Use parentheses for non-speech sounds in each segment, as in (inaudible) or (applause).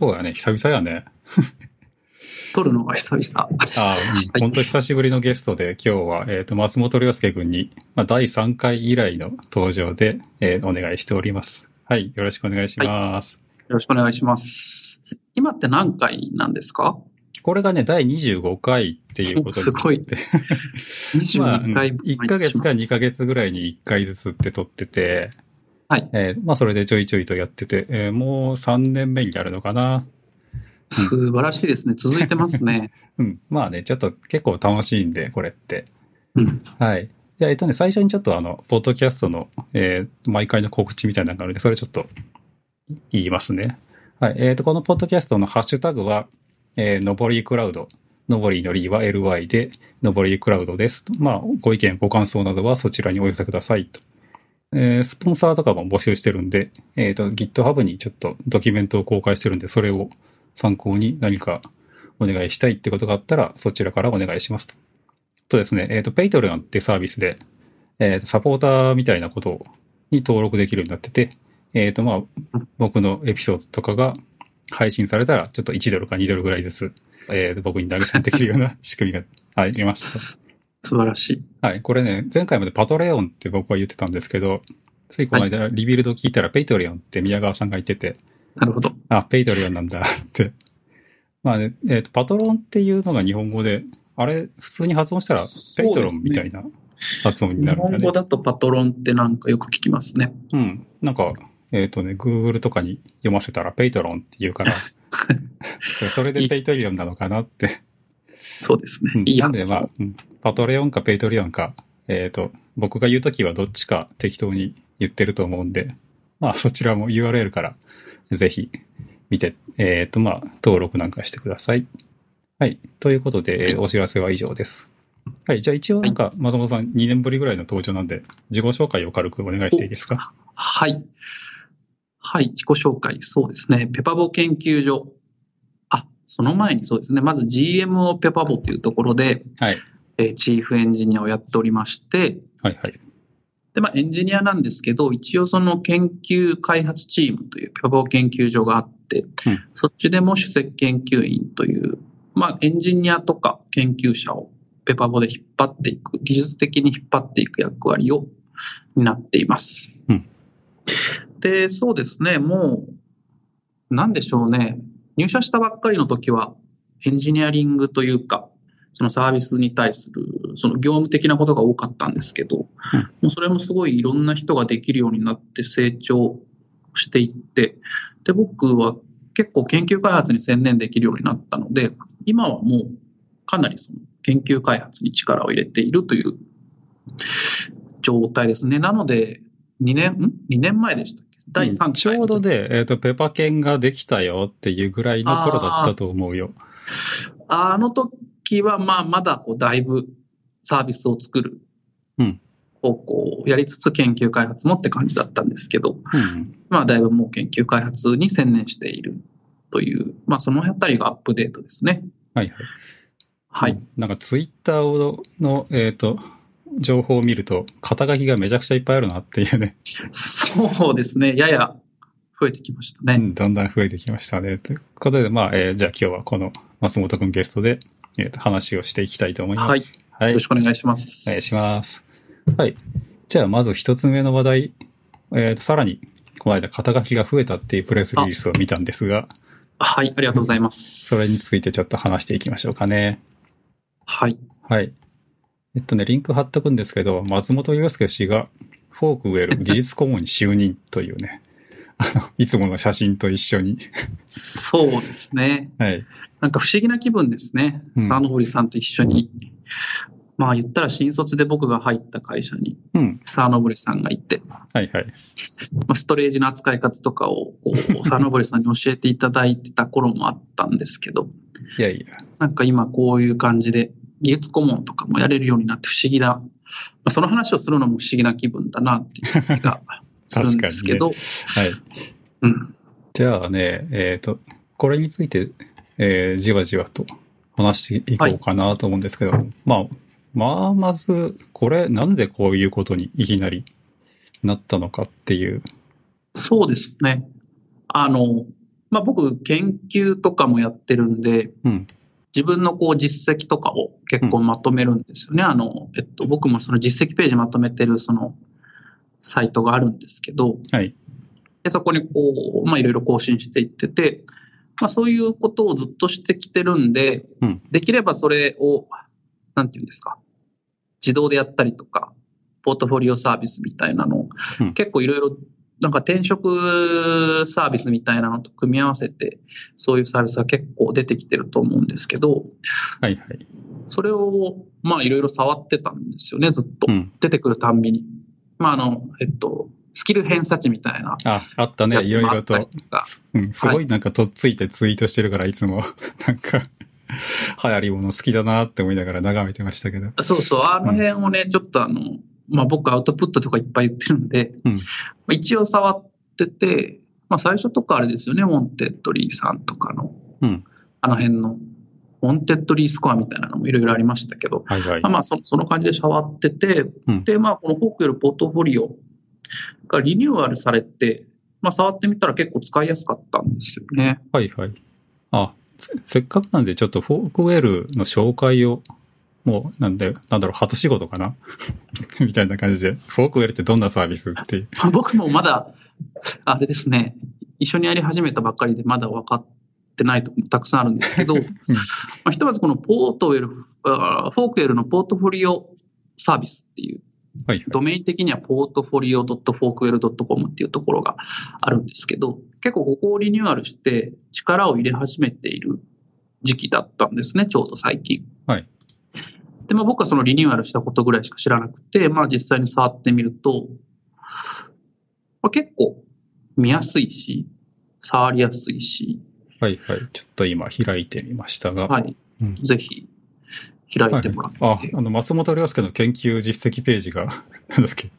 そうやね、久々やね。(laughs) 撮るのが久々。ああ、本当久しぶりのゲストで、今日は、えっ、と、松本良介君に、まあ、第3回以来の登場で、えーお願いしております。はい、よろしくお願いします。よろしくお願いします。今って何回なんですか？これがね、第25回っていうことにすごい。(laughs) まあ、22回。1ヶ月か2ヶ月ぐらいに1回ずつって撮ってて、はい。えーまあそれでちょいちょいとやってて、えーもう3年目になるのかな。素晴らしいですね。続いてますね。(laughs) うん。まあね、ちょっと結構楽しいんで、これって。うん。はい。じゃあ、えっとね、最初にちょっとあの、ポッドキャストの、えー毎回の告知みたいなのがあるので、それちょっと言いますね。はい。えっ、と、このポッドキャストのハッシュタグは、えー、のぼりクラウド。のぼりのりは LY で、のぼりクラウドです。まあ、ご意見、ご感想などはそちらにお寄せくださいと。えースポンサーとかも募集してるんで、えっ、と、GitHub にちょっとドキュメントを公開してるんで、それを参考に何かお願いしたいってことがあったら、そちらからお願いしますと。とですね、えっ、と、Patreon ってサービスで、えっ、と、サポーターみたいなことに登録できるようになってて、えっ、と、まあ、僕のエピソードとかが配信されたら、ちょっと1ドルか2ドルぐらいずつ、えーと僕に投げ銭できるような仕組みがあります。素晴らしい。はい。これね、前回までパトレオンって僕は言ってたんですけど、ついこの間 Rebuild 聞いたらペイトリオンって宮川さんが言ってて、なるほど。あ、ペイトリオンなんだって。(laughs) まあね、えっ、と、パトロンっていうのが日本語で、あれ、普通に発音したらペイトロンみたいな発音になるんだね。日本語だとパトロンってなんかよく聞きますね。うん。なんか、えっ、とね、Google とかに読ませたらペイトロンって言うから、(laughs) それでペイトリオンなのかなって。そうですね。うんいいやなんでまあ、うんパトレオンかペイトリオンか、えっ、と、僕が言うときはどっちか適当に言ってると思うんで、まあそちらも URL からぜひ見て、えっ、とまあ登録なんかしてください。はい。ということで、えーお知らせは以上です。はい。じゃあ一応なんか、松本さん2年ぶりぐらいの登場なんで、自己紹介を軽くお願いしていいですか？はい。はい、自己紹介。そうですね。ペパボ研究所。あ、その前にそうですね。まず GMO ペパボというところで、はい。えーチーフエンジニアをやっておりまして、はいはい。で、まあ、エンジニアなんですけど、一応その研究開発チームというペパボ研究所があって、うんそっちでも首席研究員という、まあ、エンジニアとか研究者をペパボで引っ張っていく、技術的に引っ張っていく役割を担っています。うんで、そうですね、もう、なんでしょうね、入社したばっかりの時は、エンジニアリングというか、そのサービスに対する、その業務的なことが多かったんですけど、もうそれもすごいいろんな人ができるようになって成長していって、で、僕は結構研究開発に専念できるようになったので、今はもうかなりその研究開発に力を入れているという状態ですね。なので、2年、ん ?2 年前でしたっけ？第3回。ちょうどで、えっ、と、ペパケンができたよっていうぐらいの頃だったと思うよ。あの時は、まあ、まだこう、だいぶサービスを作るうん方向をやりつつ研究開発もって感じだったんですけど、うん。まあ、だいぶもう研究開発に専念しているという、まあ、そのあたりがアップデートですね。はいはい。はい。なんかツイッターの、えっ、と、情報を見ると、肩書きがめちゃくちゃいっぱいあるなっていうね。そうですね。やや増えてきましたね。うんだんだん増えてきましたね。ということで、まあ、えーじゃあ今日はこの松本くんゲストで、えーと話をしていきたいと思います。はい。はい。よろしくお願いします。お願いします。はい。じゃあ、まず一つ目の話題。えっ、と、さらに、この間肩書きが増えたっていうプレスリリースを見たんですが、はい。ありがとうございます。それについてちょっと話していきましょうかね。はい。はい。えっとね、リンク貼っとくんですけど、松本亮介氏が Forkwell 技術顧問に就任というね、あの、いつもの写真と一緒に。そうですね。はい。なんか不思議な気分ですね。うん沢登さんと一緒に。まあ言ったら新卒で僕が入った会社にうん。沢登さんがいて、はいはい。まあ、ストレージの扱い方とかをこう (laughs) 沢登さんに教えていただいてた頃もあったんですけど、いやいや。なんか今こういう感じで技術顧問とかもやれるようになって不思議な、まあ、その話をするのも不思議な気分だなっていう気が (laughs) するんですけど、はい。うん。じゃあね、えっ、と、これについて、えーじわじわと話していこうかなと思うんですけど、まあ、まあ、まず、これ、なんでこういうことにいきなりなったのかっていう。そうですね。あの、まあ僕、研究とかもやってるんで、うん。自分のこう実績とかを結構まとめるんですよね。あの、えっと、僕もその実績ページまとめてるそのサイトがあるんですけど、はい。でそこにこう、まあいろいろ更新していってて、まあそういうことをずっとしてきてるんで、うんできればそれを、なんていうんですか、自動でやったりとか、ポートフォリオサービスみたいなのを、うん結構いろいろ、なんか転職サービスみたいなのと組み合わせて、そういうサービスが結構出てきてると思うんですけど、はいはい。それを、まあいろいろ触ってたんですよね、ずっと。うん。出てくるたんびに。まああの、えっと、スキル偏差値みたいなあ、あったね。やいろいろと。うん。すごいなんかとっついてツイートしてるから、いつも、(laughs) なんか、流行りもの好きだなって思いながら眺めてましたけど。そうそう、あの辺をね、ちょっとあの、まあ僕アウトプットとかいっぱい言ってるんで、うんまあ一応触ってて、まあ最初とかあれですよね、 Wantedly さんとかの、うん。あの辺の、 Wantedly スコアみたいなのもいろいろありましたけど、はいはいまあ。まあそその感じで触ってて、うんで、まあこの Forkwell のポートフォリオがリニューアルされて、まあ触ってみたら結構使いやすかったんですよね。はいはい。あ、せせっかくなんでちょっと Forkwell の紹介を、もう、なんで、なんだろう、初仕事かな？(laughs) みたいな感じで、 Forkwell ってどんなサービスって僕もまだ、あれですね、一緒にやり始めたばっかりでまだ分かってないところもたくさんあるんですけど、(laughs) まあひとまずこのポートウェル、あ Forkwell のポートフォリオサービスっていう、はいはい。ドメイン的にはポートフォリオ .forkwell.com っていうところがあるんですけど、結構ここをリニューアルして力を入れ始めている時期だったんですね、ちょうど最近。はい。で、まあ僕はそのリニューアルしたことぐらいしか知らなくて、まあ実際に触ってみると、まあ、結構見やすいし、触りやすいし、はいはい。ちょっと今開いてみましたが。はい。うんぜひ開いてもらって。あ、あの、松本良介の研究実績ページが、(laughs) なんだっけ。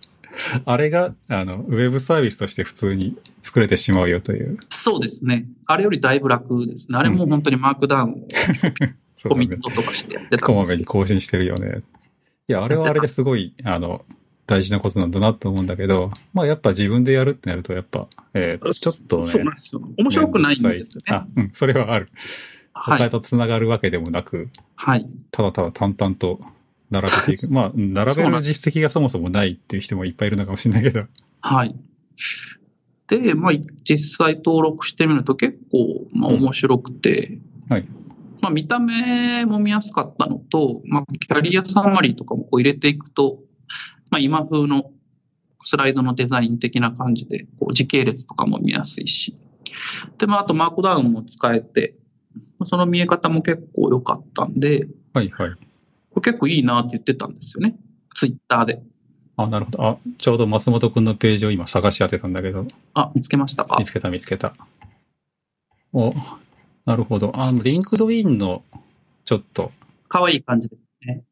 あれが、あの、ウェブサービスとして普通に作れてしまうよという。そうですね。あれよりだいぶ楽ですね。あれも本当にマークダウンを (laughs) そうだねコミッ。トとかしてやってたこんですよまめに更新してるよね。いや、あれはあれですごい、あの、大事なことなんだなと思うんだけど、まあやっぱ自分でやるってなると、やっぱ、えーちょっとね。そうなんですよ。面白くないんですよね。あ、うん、それはある。はい。他と繋がるわけでもなく、はい。ただただ淡々と並べていく。(laughs) まあ、うん並べる実績がそもそもないっていう人もいっぱいいるのかもしれないけど。はい。で、まあ、実際登録してみると結構、まあ、うん面白くて、はい。まあ、見た目も見やすかったのと、まあ、キャリアサマリーとかもこう入れていくと、まあ、今風のスライドのデザイン的な感じで、こう時系列とかも見やすいし、で、まあ、あとマークダウンも使えて、その見え方も結構良かったんで、はいはい。これ結構いいなって言ってたんですよね。ツイッターで。あ、なるほど。あ、ちょうど松本くんのページを今探し当てたんだけど、あ、見つけましたか？見つけた見つけた。お、なるほど。あの、 LinkedIn の、ちょっと、可愛い感じですね。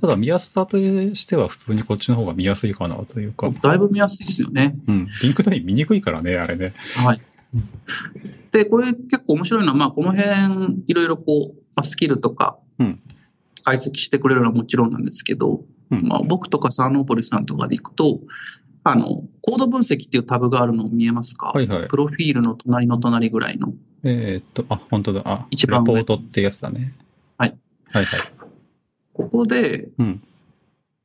ただ見やすさとしては普通にこっちの方が見やすいかなというか。だいぶ見やすいですよね。うん。 LinkedIn 見にくいからね、あれね。はいうん。で、これ結構面白いのは、まあ、この辺、いろいろこう、まあ、スキルとかうん、解析してくれるのはもちろんなんですけど、うんまあ、僕とかサーノーポリさんとかで行くと、あの、コード分析っていうタブがあるの見えますか？はいはいプロフィールの隣の隣ぐらいの。えーっと、あ、本当だ。あ、レ一番上ポートってやつだね。はい。はいはい。ここで、うん。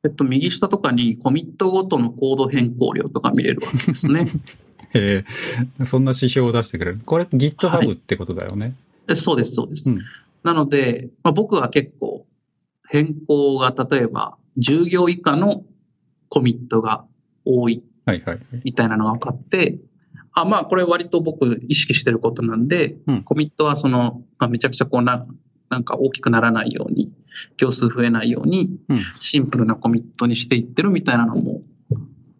えっと、右下とかにコミットごとのコード変更量とか見れるわけですね。(laughs) えー、そんな指標を出してくれる。これは GitHub いってことだよね。えそうです、そうです。うんなので、まあ、僕は結構変更が例えば10行以下のコミットが多いはいはい。みたいなのが分かって、あまあこれ割と僕意識してることなんで、うんコミットはその、まあ、めちゃくちゃこうな、なんか大きくならないように、行数増えないように、うん。シンプルなコミットにしていってるみたいなのも、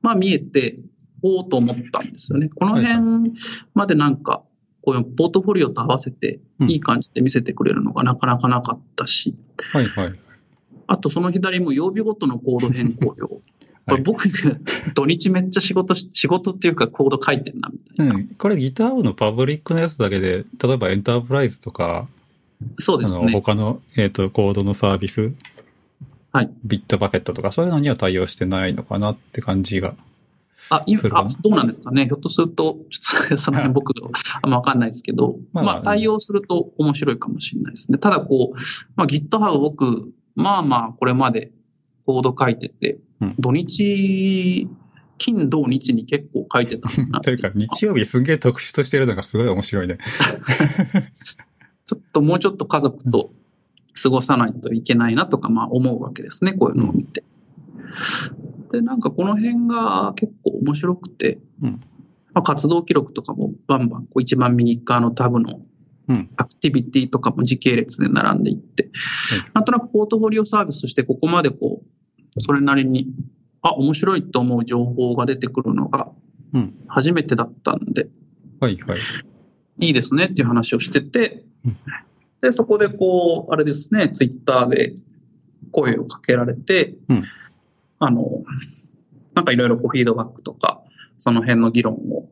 まあ見えて、おおと思ったんですよね。この辺までなんか、こういうポートフォリオと合わせてうんいい感じで見せてくれるのがなかなかなかったし、はいはい。あとその左も曜日ごとのコード変更量。(laughs) こはいれ僕、土日めっちゃ仕事し、仕事っていうかコード書いてんなみたいな。うん。これ GitHub のパブリックのやつだけで、例えばエンタープライズとか、そうですね。他の、えっ、と、コードのサービス、はい。ビットバケットとか、そういうのには対応してないのかなって感じがあ、今あ、どうなんですかね。ひょっとすると、ちょっとその辺僕、あんまわかんないですけど、まあまあ、対応すると面白いかもしれないですね。ただこう、まあ、GitHub 僕、まあまあ、これまでコード書いてて、うん土日、金、土日に結構書いてたな (laughs) というか、日曜日すんげえ特殊としてるのがすごい面白いね。(laughs) ちょっともうちょっと家族と過ごさないといけないなとか、まあ思うわけですね、こういうのを見て。で、なんかこの辺が結構面白くて、うん。まあ、活動記録とかもバンバンこう一番右側のタブのうん。アクティビティとかも時系列で並んでいって、なんとなくポートフォリオサービスとしてここまでこう、それなりに、あ、面白いと思う情報が出てくるのがうん。初めてだったんで、はいはい。いいですねっていう話をしてて。うん、で、そこでこう、あれですね、ツイッターで声をかけられて、うんあの、なんかいろいろこうフィードバックとか、その辺の議論を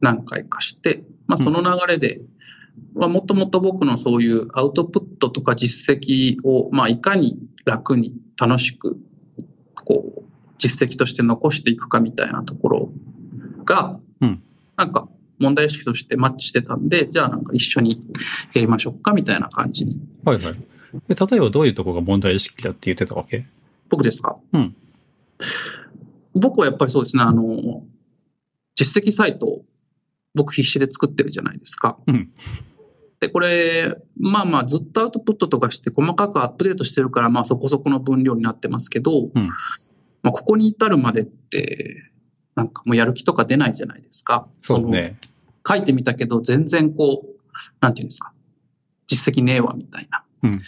何回かして、まあその流れで、まあもともと僕のそういうアウトプットとか実績を、まあいかに楽に楽しく、こう、実績として残していくかみたいなところが、うんなんか問題意識としてマッチしてたんで、じゃあなんか一緒にやりましょうかみたいな感じに。はいはい。え例えばどういうとこが問題意識だって言ってたわけ？僕ですか？うん。僕はやっぱりそうですね、あの、実績サイトを僕必死で作ってるじゃないですか。うん。で、これ、まあまあずっとアウトプットとかして細かくアップデートしてるから、まあそこそこの分量になってますけど、うんまあここに至るまでって、なんかもうやる気とか出ないじゃないですか。そうね。書いてみたけど、全然こう、なんていうんですか、実績ねえわ、みたいな。うん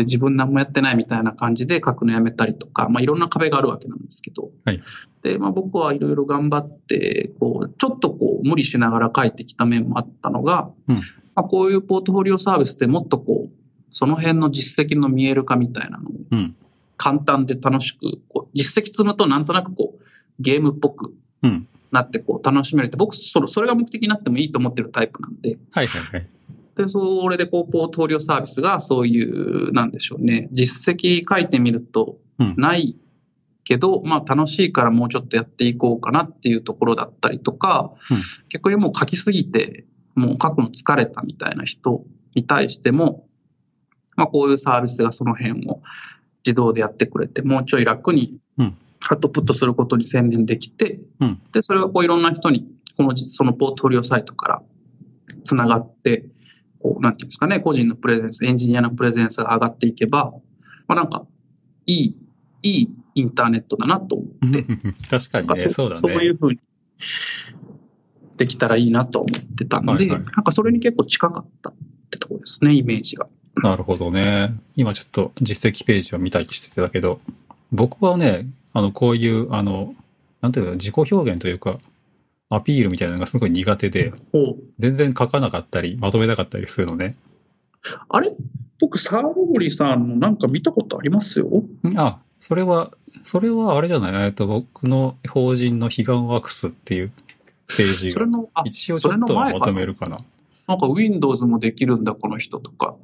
で、自分何もやってないみたいな感じで書くのやめたりとか、まあいろんな壁があるわけなんですけど。はいで、まあ僕はいろいろ頑張って、こう、ちょっとこう、無理しながら書いてきた面もあったのが、うんまあこういうポートフォリオサービスでもっとこう、その辺の実績の見える化みたいなのをうん。簡単で楽しく、こう実績積むとなんとなくこう、ゲームっぽくうん。なってこう楽しめるって、僕それ、それが目的になってもいいと思ってるタイプなんで、はいはいはい。で、それでこう、ポートフォリオサービスがそういう、なんでしょうね、実績書いてみるとうんないけど、まあ楽しいからもうちょっとやっていこうかなっていうところだったりとか、うん。逆にもう書きすぎて、もう書くの疲れたみたいな人に対しても、まあこういうサービスがその辺を自動でやってくれて、もうちょい楽にうん。アウトプットすることに専念できて、うん。で、それがこういろんな人に、この実そのポートフォリオサイトからつながって、こう、なんていうんですかね、個人のプレゼンス、エンジニアのプレゼンスが上がっていけば、まあなんか、いい、いいインターネットだなと思って、(laughs) 確かにね、そうだね。そういうふうにできたらいいなと思ってたんで、はいはいなんかそれに結構近かったってところですね、イメージが。なるほどね。今ちょっと実績ページを見たりしてたけど、僕はね、あの、こういう、あの、なんていうの、自己表現というか、アピールみたいなのがすごい苦手で、お全然書かなかったり、まとめなかったりするのね。あれ？僕、サーロボリさんのなんか見たことありますよ？んあ、それは、それはあれじゃない？えっと、僕の法人の彼岸ワークスっていうページがそれ、の、あ、一応ちょっとはまとめるかな。なんか Windows もできるんだ、この人とか。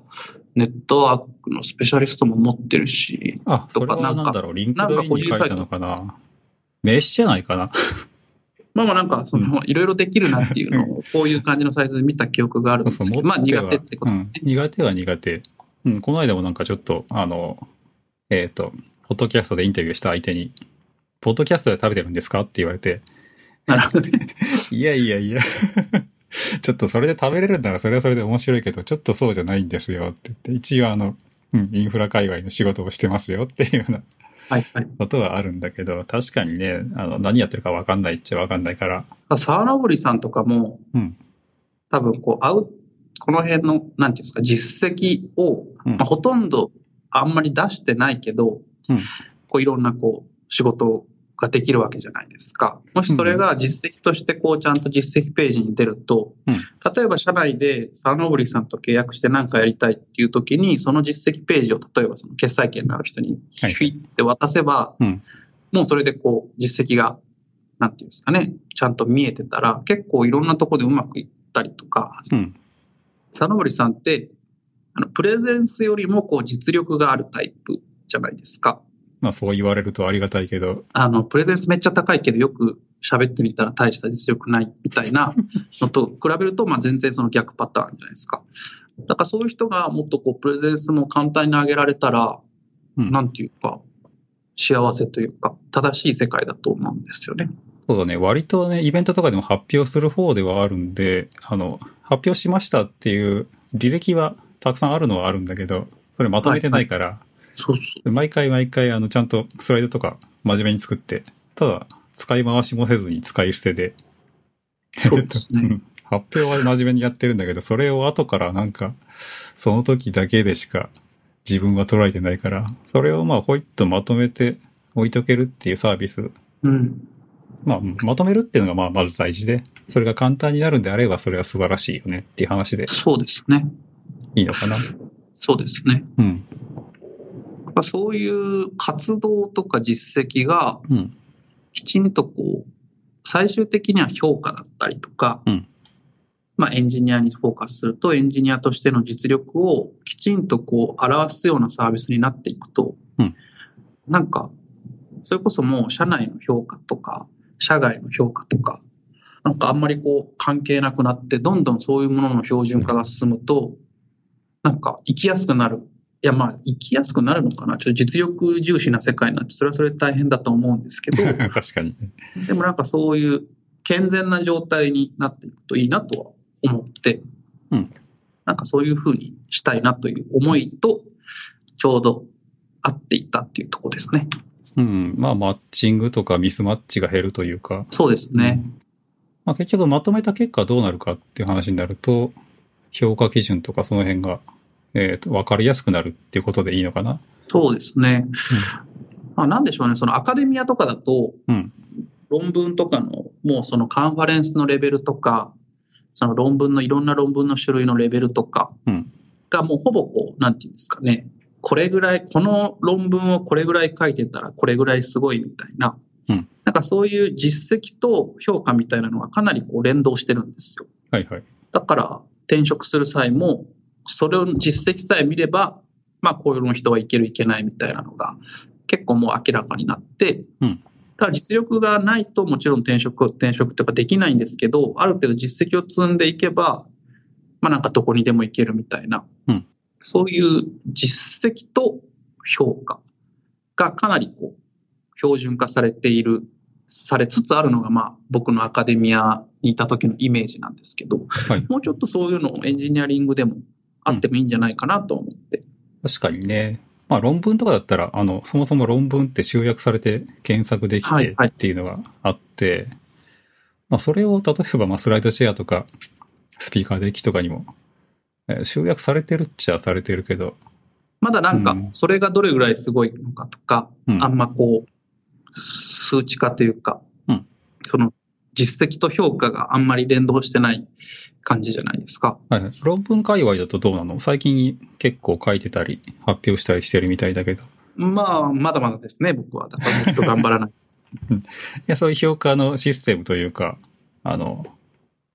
ネットワークのスペシャリストも持ってるし。あ、それはなんだろう、 LinkedIn に書いたのかな？名刺じゃないかな？まあまあなんか、その、いろいろできるなっていうのを、こういう感じのサイトで見た記憶があるんですけど、まあ苦手ってことね。うん、苦手は苦手。うん、この間もなんかちょっと、あの、えっ、と、ポッドキャストでインタビューした相手に、ポッドキャストで食べてるんですか？って言われて、なるほどね。(laughs) いやいやいや、(laughs) ちょっとそれで食べれるんならそれはそれで面白いけど、ちょっとそうじゃないんですよって言って、一応あの、うん、インフラ界隈の仕事をしてますよっていうようなはいはい。ことはあるんだけど、確かにね、あの、何やってるかわかんないっちゃわかんないから、サーラボリさんとかも、うん、多分こう、アウこの辺の、なんていうんですか、実績を、うん。まあ、ほとんどあんまり出してないけど、うん。こういろんなこう、仕事ができるわけじゃないですか。もしそれが実績としてこう、ちゃんと実績ページに出ると、うん。例えば社内でサーノブリさんと契約して何かやりたいっていう時に、その実績ページを例えばその決済権のある人にはい。フィって渡せば、うん。もうそれでこう、実績が、なんていうんですかね、ちゃんと見えてたら、結構いろんなところでうまくいったりとか、うん、佐野堀さんって、あの、プレゼンスよりもこう実力があるタイプじゃないですか。まあそう言われるとありがたいけど、あの、プレゼンスめっちゃ高いけどよく喋ってみたら大した実力ないみたいな (laughs) のと比べると、まあ全然その逆パターンじゃないですか。だからそういう人がもっとこう、プレゼンスも簡単に上げられたら、うんなんていうか、幸せというか、正しい世界だと思うんですよね。そうだね。割とね、イベントとかでも発表する方ではあるんで、あの、発表しましたっていう履歴はたくさんあるのはあるんだけど、それまとめてないから、そうそう。毎回毎回、あの、ちゃんとスライドとか真面目に作って、ただ、使い回しもせずに使い捨てで。そうですね (laughs) うん発表は真面目にやってるんだけど、それを後からなんか、その時だけでしか自分は捉えてないから、それをまあ、ほいっとまとめて置いとけるっていうサービス。うん。まあ、まとめるっていうのがまあ、まず大事で、それが簡単になるんであれば、それは素晴らしいよねっていう話でそうですね。いいのかな？そうですね。うん。ぱそういう活動とか実績がうん。きちんとこう、最終的には評価だったりとか、うんまあエンジニアにフォーカスするとエンジニアとしての実力をきちんとこう表すようなサービスになっていくと、うんなんか、それこそもう社内の評価とか、社外の評価とか、なんかあんまりこう関係なくなって、どんどんそういうものの標準化が進むと、なんか生きやすくなる。いやまあ生きやすくなるのかな。ちょっと実力重視な世界になって、それはそれで大変だと思うんですけど、(laughs) 確かにね。でもなんかそういう健全な状態になっていくといいなとは思って、うんなんかそういうふうにしたいなという思いとちょうど合っていったっていうところですね。うん。まあ、マッチングとかミスマッチが減るというか、そうですね。まあ、結局まとめた結果どうなるかっていう話になると、評価基準とかその辺が、えっ、と、わかりやすくなるっていうことでいいのかな？そうですね。まあ、なんでしょうね、そのアカデミアとかだと、うん。論文とかの、もうそのカンファレンスのレベルとか、その論文のいろんな論文の種類のレベルとかうんがもうほぼこう、なんていうんですかね、これぐらい、この論文をこれぐらい書いてたらこれぐらいすごいみたいな、うんなんかそういう実績と評価みたいなのがかなりこう連動してるんですよ。はいはい。だから転職する際も、それを実績さえ見れば、まあこういうの人はいけるいけないみたいなのが結構もう明らかになって、うん。ただ実力がないともちろん転職、転職とかできないんですけど、ある程度実績を積んでいけば、まあなんかどこにでも行けるみたいな、うん。そういう実績と評価がかなりこう標準化されている、されつつあるのがまあ僕のアカデミアにいた時のイメージなんですけど、はい。もうちょっとそういうのをエンジニアリングでもあってもいいんじゃないかなと思って。確かにね。まあ論文とかだったら、あの、そもそも論文って集約されて検索できてはいはい。っていうのがあって、まあそれを例えばまあスライドシェアとか、スピーカーデッキとかにも、えー集約されてるっちゃされてるけど、まだなんかうん、それがどれぐらいすごいのかとか、うん。あんまこう、数値化というか、うん。その実績と評価があんまり連動してない感じじゃないですか。はいはい。論文界隈だとどうなの？最近結構書いてたり、発表したりしてるみたいだけど。いまあ、まだまだですね、僕は。だからもっと頑張らない。(laughs) や、そういう評価のシステムというか、あの、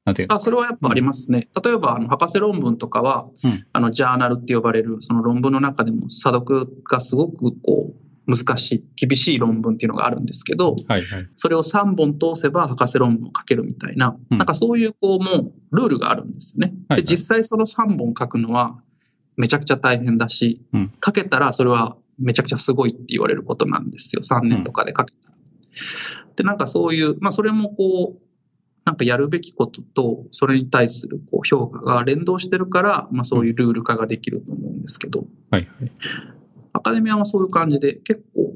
なんていうの？あ、それはやっぱありますね。例えば、あの、博士論文とかは、うんあの、ジャーナルって呼ばれる、その論文の中でも、査読がすごく、こう、難しい、厳しい論文っていうのがあるんですけど、はいはい。それを3本通せば博士論文を書けるみたいな、うんなんかそういう、こう、もう、ルールがあるんですよね。はいはいで、実際その3本書くのは、めちゃくちゃ大変だし、うん書けたらそれはめちゃくちゃすごいって言われることなんですよ。3年とかで書けたら。で、なんかそういう、まあそれもこう、なんかやるべきことと、それに対するこう評価が連動してるから、まあそういうルール化ができると思うんですけど、はいはい。アカデミアはそういう感じで、結構、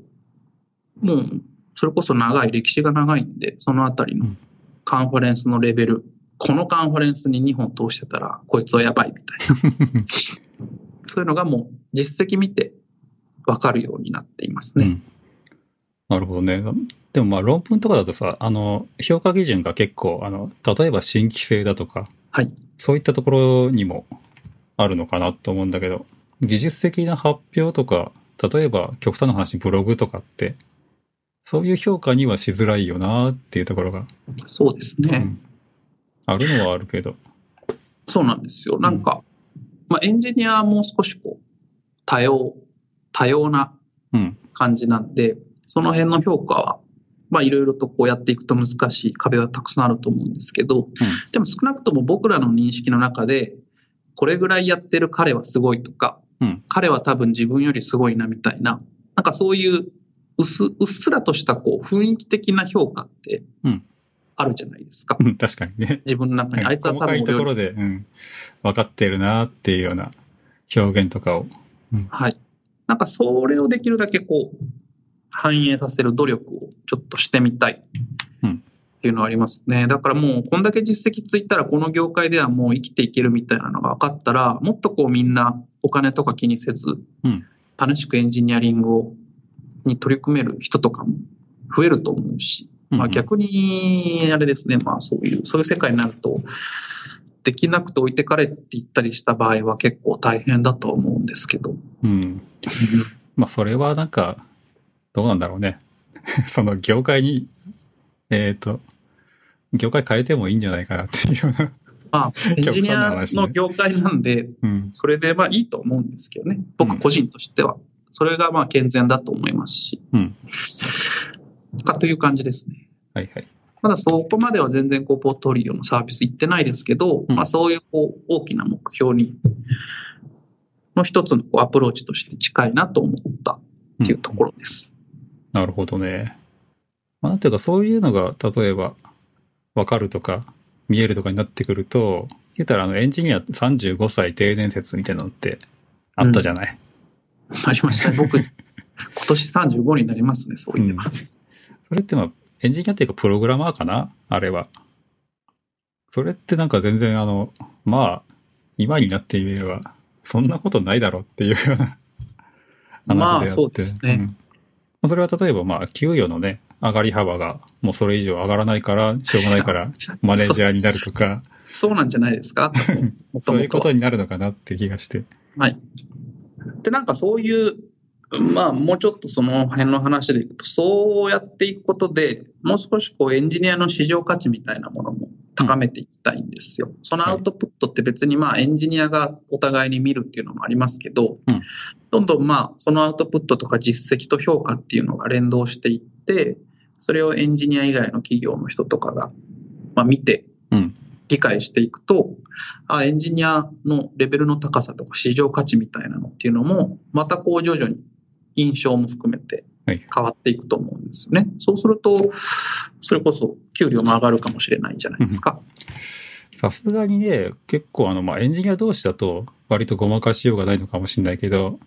もう、それこそ長い、歴史が長いんで、そのあたりのうんカンファレンスのレベル、このカンファレンスに2本通してたら、こいつはやばいみたいな。(laughs) そういうのがもう、実績見て分かるようになっていますね。うん。なるほどね。でもまあ論文とかだとさ、あの、評価基準が結構、あの、例えば新規性だとか、はい。そういったところにもあるのかなと思うんだけど、技術的な発表とか、例えば極端な話ブログとかって、そういう評価にはしづらいよなっていうところが、そうですね。うんあるのはあるけど。そうなんですよ。なんか、まあ、エンジニアはもう少しこう、多様、多様なうん。感じなんで、その辺の評価は、まあいろいろとこうやっていくと難しい壁はたくさんあると思うんですけど、でも少なくとも僕らの認識の中で、これぐらいやってる彼はすごいとか、うん彼は多分自分よりすごいなみたいな、なんかそういううっすうっすらとしたこう雰囲気的な評価ってうんあるじゃないですか。うん、確かにね。自分の中に。あいつは多分細かいところで、うん、分かってるなっていうような表現とかを。はい。なんかそれをできるだけこう、反映させる努力をちょっとしてみたいうんっていうのはありますね。だからもうこんだけ実績ついたらこの業界ではもう生きていけるみたいなのが分かったら、もっとこうみんなお金とか気にせず、うん楽しくエンジニアリングをに取り組める人とかも増えると思うし、まあ、うん逆にあれですね、まあそういう、そういう世界になると、できなくて置いてかれって言ったりした場合は結構大変だと思うんですけど。うん。まあ、それはなんか、どうなんだろうね。(laughs) その業界に、えっ、と、業界変えてもいいんじゃないかなっていうような。まあ、(laughs) エンジニアの業界なんで、うん。それでまあいいと思うんですけどね。うん僕個人としては。それがまあ健全だと思いますし。うん。かという感じですね。はいはい。まだそこまでは全然こうポートリオのサービス行ってないですけど、うんまあそういうこう大きな目標に、の一つのこうアプローチとして近いなと思ったっていうところです。なるほどね。まあ、なんていうか、そういうのが、例えば、わかるとか、見えるとかになってくると、言ったら、あの、エンジニア35歳定年説みたいなのってあったじゃない？ありましたね。僕、今年35になりますね、そういえば。それってまあ、エンジニアっていうか、プログラマーかな？あれは。それってなんか全然あの、まあ、今になってみれば、そんなことないだろうっていうようなまあ話であって。そうですねんまあそれは例えばまあ、給与のね、上がり幅がもうそれ以上上がらないから、しょうがないから、(laughs) マネージャーになるとか、そうなんじゃないですか？(laughs) そういうことになるのかなって気がして。はい。で、なんかそういう、まあ、もうちょっとその辺の話でいくと、そうやっていくことで、もう少しこうエンジニアの市場価値みたいなものも高めていきたいんですよ。そのアウトプットって別にまあエンジニアがお互いに見るっていうのもありますけど、うんどんどんまあそのアウトプットとか実績と評価っていうのが連動していって、それをエンジニア以外の企業の人とかが、まあ、見てうん。理解していくと、あエンジニアのレベルの高さとか市場価値みたいなのっていうのも、またこう徐々に印象も含めてはい変わっていくと思うんですよね。そうすると、それこそ給料も上がるかもしれないじゃないですか。さすがにね、結構あの、まあ、エンジニア同士だと割とごまかしようがないのかもしれないけど、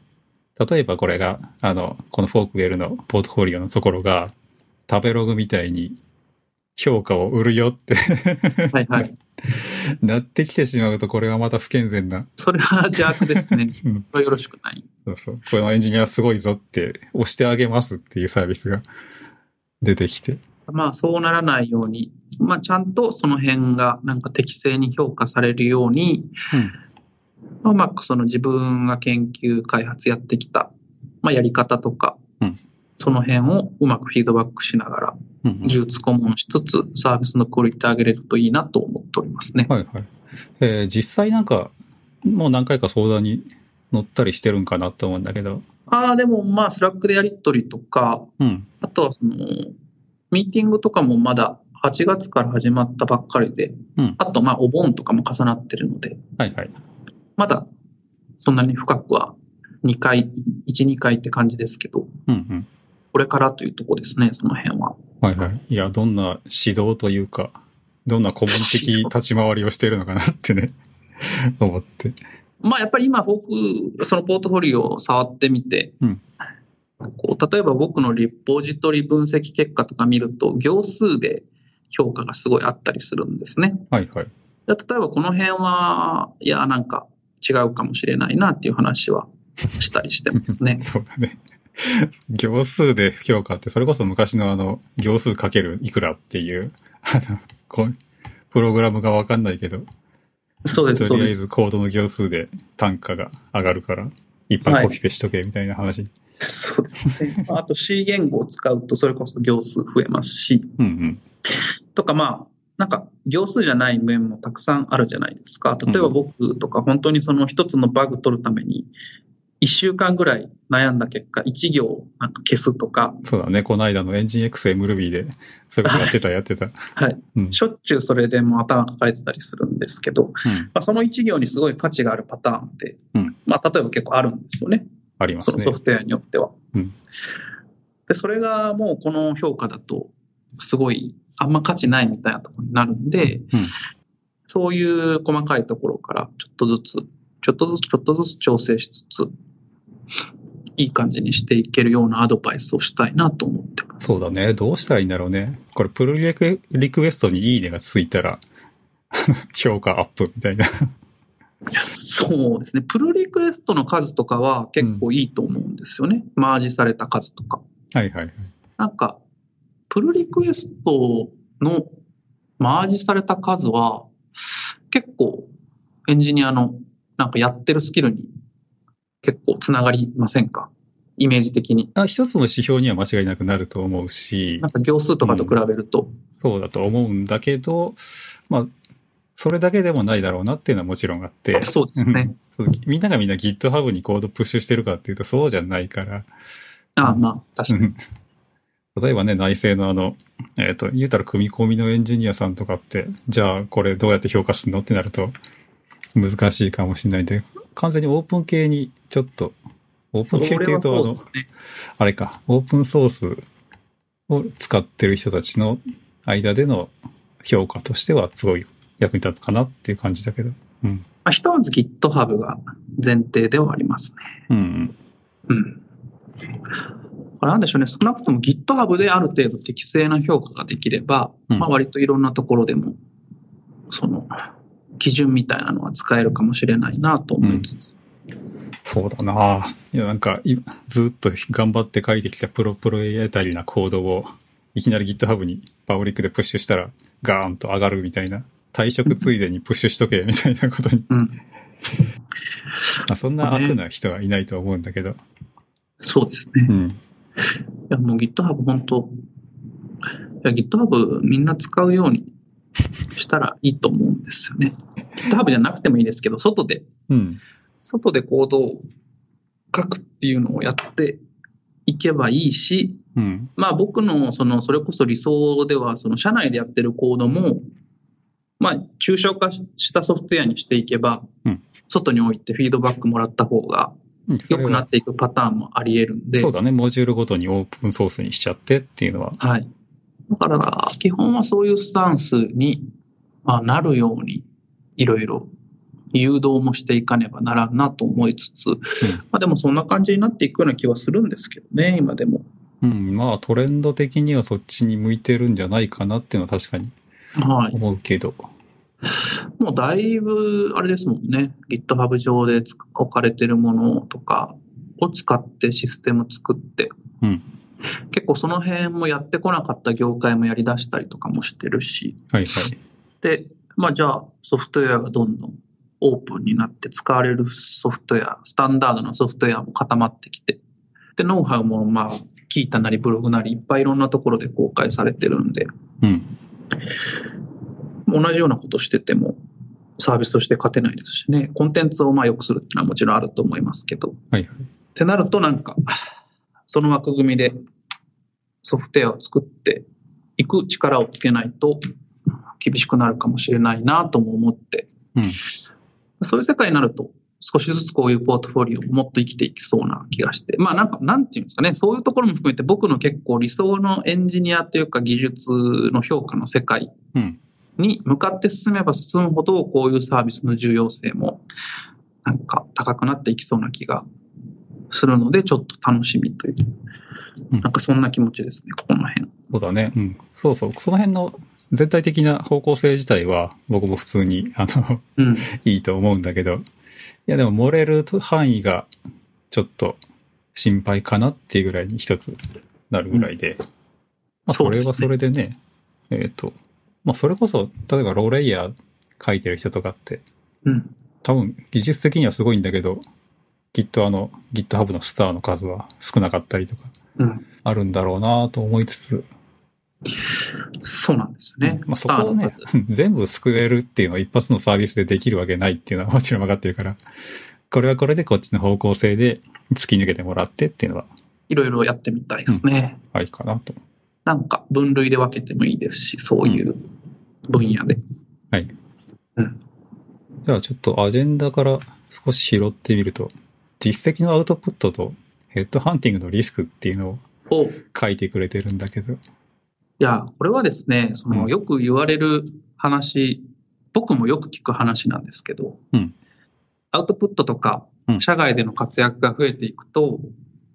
例えばこれが、あの、この Forkwell のポートフォリオのところが、食べログみたいに評価を売るよって (laughs) はいはい。(laughs) なってきてしまうと、これはまた不健全な。それは邪悪ですね。そ (laughs) うんよろしくない。そうそう。このエンジニアすごいぞって押してあげますっていうサービスが出てきて。まあそうならないように、まあちゃんとその辺がなんか適正に評価されるように、うん。うまくその自分が研究開発やってきた、まあ、やり方とか、うんその辺をうまくフィードバックしながら、うん技術顧問しつつ、サービスのクオリティ上げれるといいなと思っておりますね。はいはい。えー実際なんか、もう何回か相談に乗ったりしてるんかなと思うんだけど。ああ、でもまあ、 Slack でやり取りとか、うん。あとはその、ミーティングとかもまだ8月から始まったばっかりで、うんあとまあ、お盆とかも重なってるので、はいはい。まだそんなに深くは2回、1、2回って感じですけど、うんうん。これからというとこですね、その辺は。はいはい。いや、どんな指導というか、どんな顧問的立ち回りをしているのかなってね、(laughs) 思って。まあやっぱり今、フォーク、そのポートフォリオを触ってみて、うんこう例えば僕のリポジトリ分析結果とか見ると、行数で評価がすごいあったりするんですね。はいはい。で例えばこの辺は、いや、なんか違うかもしれないなっていう話はしたりしてますね。(laughs) そうだね。行数で評価って、それこそ昔のあの、行数かけるいくらっていう、あの、こうプログラムがわかんないけど、そうです、とりあえず。コードの行数で単価が上がるから、いっぱいコピペしとけみたいな話。そうですね。あと C 言語を使うとそれこそ行数増えますし、うんうん。とかまあ、なんか行数じゃない面もたくさんあるじゃないですか。例えば僕とか本当にその一つのバグ取るために、1週間ぐらい悩んだ結果、1行なんか消すとか、そうだね。この間のエンジン X MRuby で、そういうことやってた、(laughs) やってた。はい。うん。しょっちゅうそれでもう頭抱えてたりするんですけど、うん。まあ、その1行にすごい価値があるパターンって、うんまあ、例えば結構あるんですよね。ありますねそのソ。フトウェアによっては。うんで、それがもうこの評価だと、すごい、あんま価値ないみたいなところになるんで、うんそういう細かいところから、ちょっとずつ、ちょっとずつ、ちょっとずつ調整しつつ、いい感じにしていけるようなアドバイスをしたいなと思ってます。そうだね。どうしたらいいんだろうね。これ、プルリクリクエストにいいねがついたら、(laughs) 評価アップみたいな。そうですね。プルリクエストの数とかは結構いいと思うんですよね。マージされた数とか。はいはいはい。なんか、プルリクエストのマージされた数は、結構エンジニアのなんかやってるスキルに結構つながりませんか？イメージ的に。あ一つの指標には間違いなくなると思うしなん、か行数とかと比べると。そうだと思うんだけど、まあ、それだけでもないだろうなっていうのはもちろんあって、そうですね。みんながみんな GitHub にコードプッシュしてるかっていうとそうじゃないから、ああまあ、確かに。うん例えばね、内製のあの、えっ、と、言うたら組み込みのエンジニアさんとかって、じゃあこれどうやって評価するのってなると難しいかもしれないんで、完全にオープン系にちょっと、オープン系っていうと、あのね。あれか、オープンソースを使ってる人たちの間での評価としてはすごい役に立つかなっていう感じだけど。うん。まあ、ひとまず GitHub が前提ではありますね。うん。うん。なんでしょうね、少なくとも GitHub である程度適正な評価ができれば、うんまあ割といろんなところでも、その、基準みたいなのは使えるかもしれないなと思いつつ。そうだな。いや、なんか、いずっと頑張って書いてきたプロプロエタリーなコードを、いきなり GitHub にパブリックでプッシュしたら、ガーンと上がるみたいな。退職ついでにプッシュしとけ、みたいなことに。うん。まあ、そんな悪な人はいないと思うんだけど。そうですね。いうん。や、もう GitHub 本当、いや GitHub みんな使うようにしたらいいと思うんですよね。GitHub じゃなくてもいいですけど、外で、うん。外でコードを書くっていうのをやっていけばいいし、うん。まあ僕のそのそれこそ理想ではその社内でやってるコードもまあ抽象化したソフトウェアにしていけばうん外に置いてフィードバックもらった方が良くなっていくパターンもあり得るんで、そうだね。モジュールごとにオープンソースにしちゃってっていうのは。はい。だから基本はそういうスタンスにまあなるようにいろいろ誘導もしていかねばならんなと思いつつ、まあでもそんな感じになっていくような気はするんですけどね、今でも。うん。まあトレンド的にはそっちに向いてるんじゃないかなっていうのは確かにはい。思うけど。もうだいぶ、あれですもんね。GitHub 上でつ置かれてるものとかを使ってシステム作って、うん。結構その辺もやってこなかった業界もやり出したりとかもしてるし、はいはい。で、まあじゃあソフトウェアがどんどんオープンになって使われるソフトウェア、スタンダードなソフトウェアも固まってきて、で、ノウハウもまあ、聞いたなりブログなりいっぱいいろんなところで公開されてるんで、うん。同じようなことしててもサービスとして勝てないですしね、コンテンツをまあ良くするっていうのはもちろんあると思いますけど、っはいはい。てなるとなんか、その枠組みでソフトウェアを作っていく力をつけないと厳しくなるかもしれないなとも思って、うん。そういう世界になると少しずつこういうポートフォリオもっと生きていきそうな気がして、まあなんか、なんていうんですかね、そういうところも含めて僕の結構理想のエンジニアというか技術の評価の世界うん。に向かって進めば進むほど、こういうサービスの重要性も、なんか高くなっていきそうな気がするので、ちょっと楽しみという、うんなんかそんな気持ちですね、この辺。そうだね。うん。そうそう。その辺の全体的な方向性自体は僕も普通に、あの、うん。いいと思うんだけど、いやでも漏れる範囲がちょっと心配かなっていうぐらいに一つなるぐらいで、まあそですねそうれはそれでね、えっ、と、まあそれこそ、例えばローレイヤー書いてる人とかって、うん。多分技術的にはすごいんだけど、きっとあの GitHub のスターの数は少なかったりとかうん。あるんだろうなと思いつつ、そうなんですよね。まあそこをね全部救えるっていうのは一発のサービスでできるわけないっていうのはもちろん分かってるから、これはこれでこっちの方向性で突き抜けてもらってっていうのはいろいろやってみたいですね。ありかなと。なんか分類で分けてもいいですし、そういう分野で。はい。うん。じゃあちょっとアジェンダから少し拾ってみると、実績のアウトプットとヘッドハンティングのリスクっていうのを書いてくれてるんだけど。や、これはですね、そのうんよく言われる話、僕もよく聞く話なんですけど、うんアウトプットとかうん社外での活躍が増えていくと、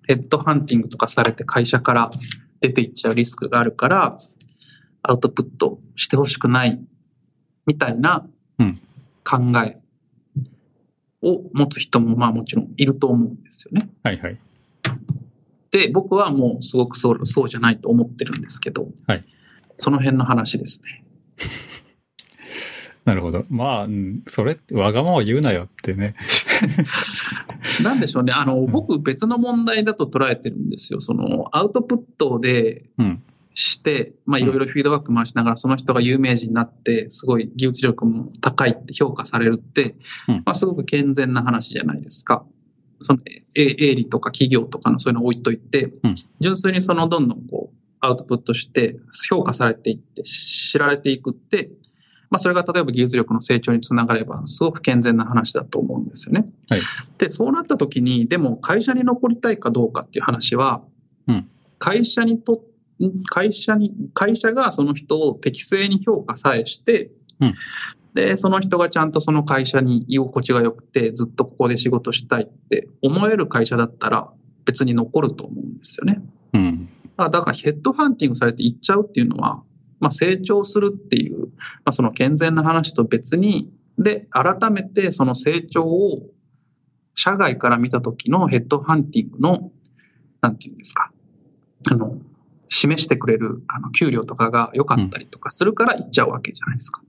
ヘッドハンティングとかされて会社から出ていっちゃうリスクがあるから、アウトプットしてほしくないみたいなうん考えを持つ人もまあもちろんいると思うんですよね。はいはい。で、僕はもうすごくそうそうじゃないと思ってるんですけど、はいその辺の話ですね。(laughs) なるほど。まあ、うんそれってわがまま言うなよってね。(laughs) なんでしょうね、あのん僕、別の問題だと捉えてるんですよ、そのアウトプットでうん。して、まあ、いろいろフィードバック回しながら、その人が有名人になって、すごい技術力も高いって評価されるって、うんまあ、すごく健全な話じゃないですか。そのえ営利とか企業とかのそういうのを置いといて、うん純粋にそのどんどんこうアウトプットして、評価されていって、知られていくって、まあ、それが例えば技術力の成長につながれば、すごく健全な話だと思うんですよね。はいで、そうなった時に、でも会社に残りたいかどうかっていう話は、うん会社にと、ん会社に、会社がその人を適正に評価さえして、うんで、その人がちゃんとその会社に居心地が良くて、ずっとここで仕事したいって思える会社だったら、別に残ると思うんですよね。うん。あだからヘッドハンティングされて行っちゃうっていうのは、まあ、成長するっていう、まあ、その健全な話と別に、で、改めてその成長を社外から見た時のヘッドハンティングの、なんていうんですか、あの、示してくれるあの給料とかが良かったりとかするから行っちゃうわけじゃないですか。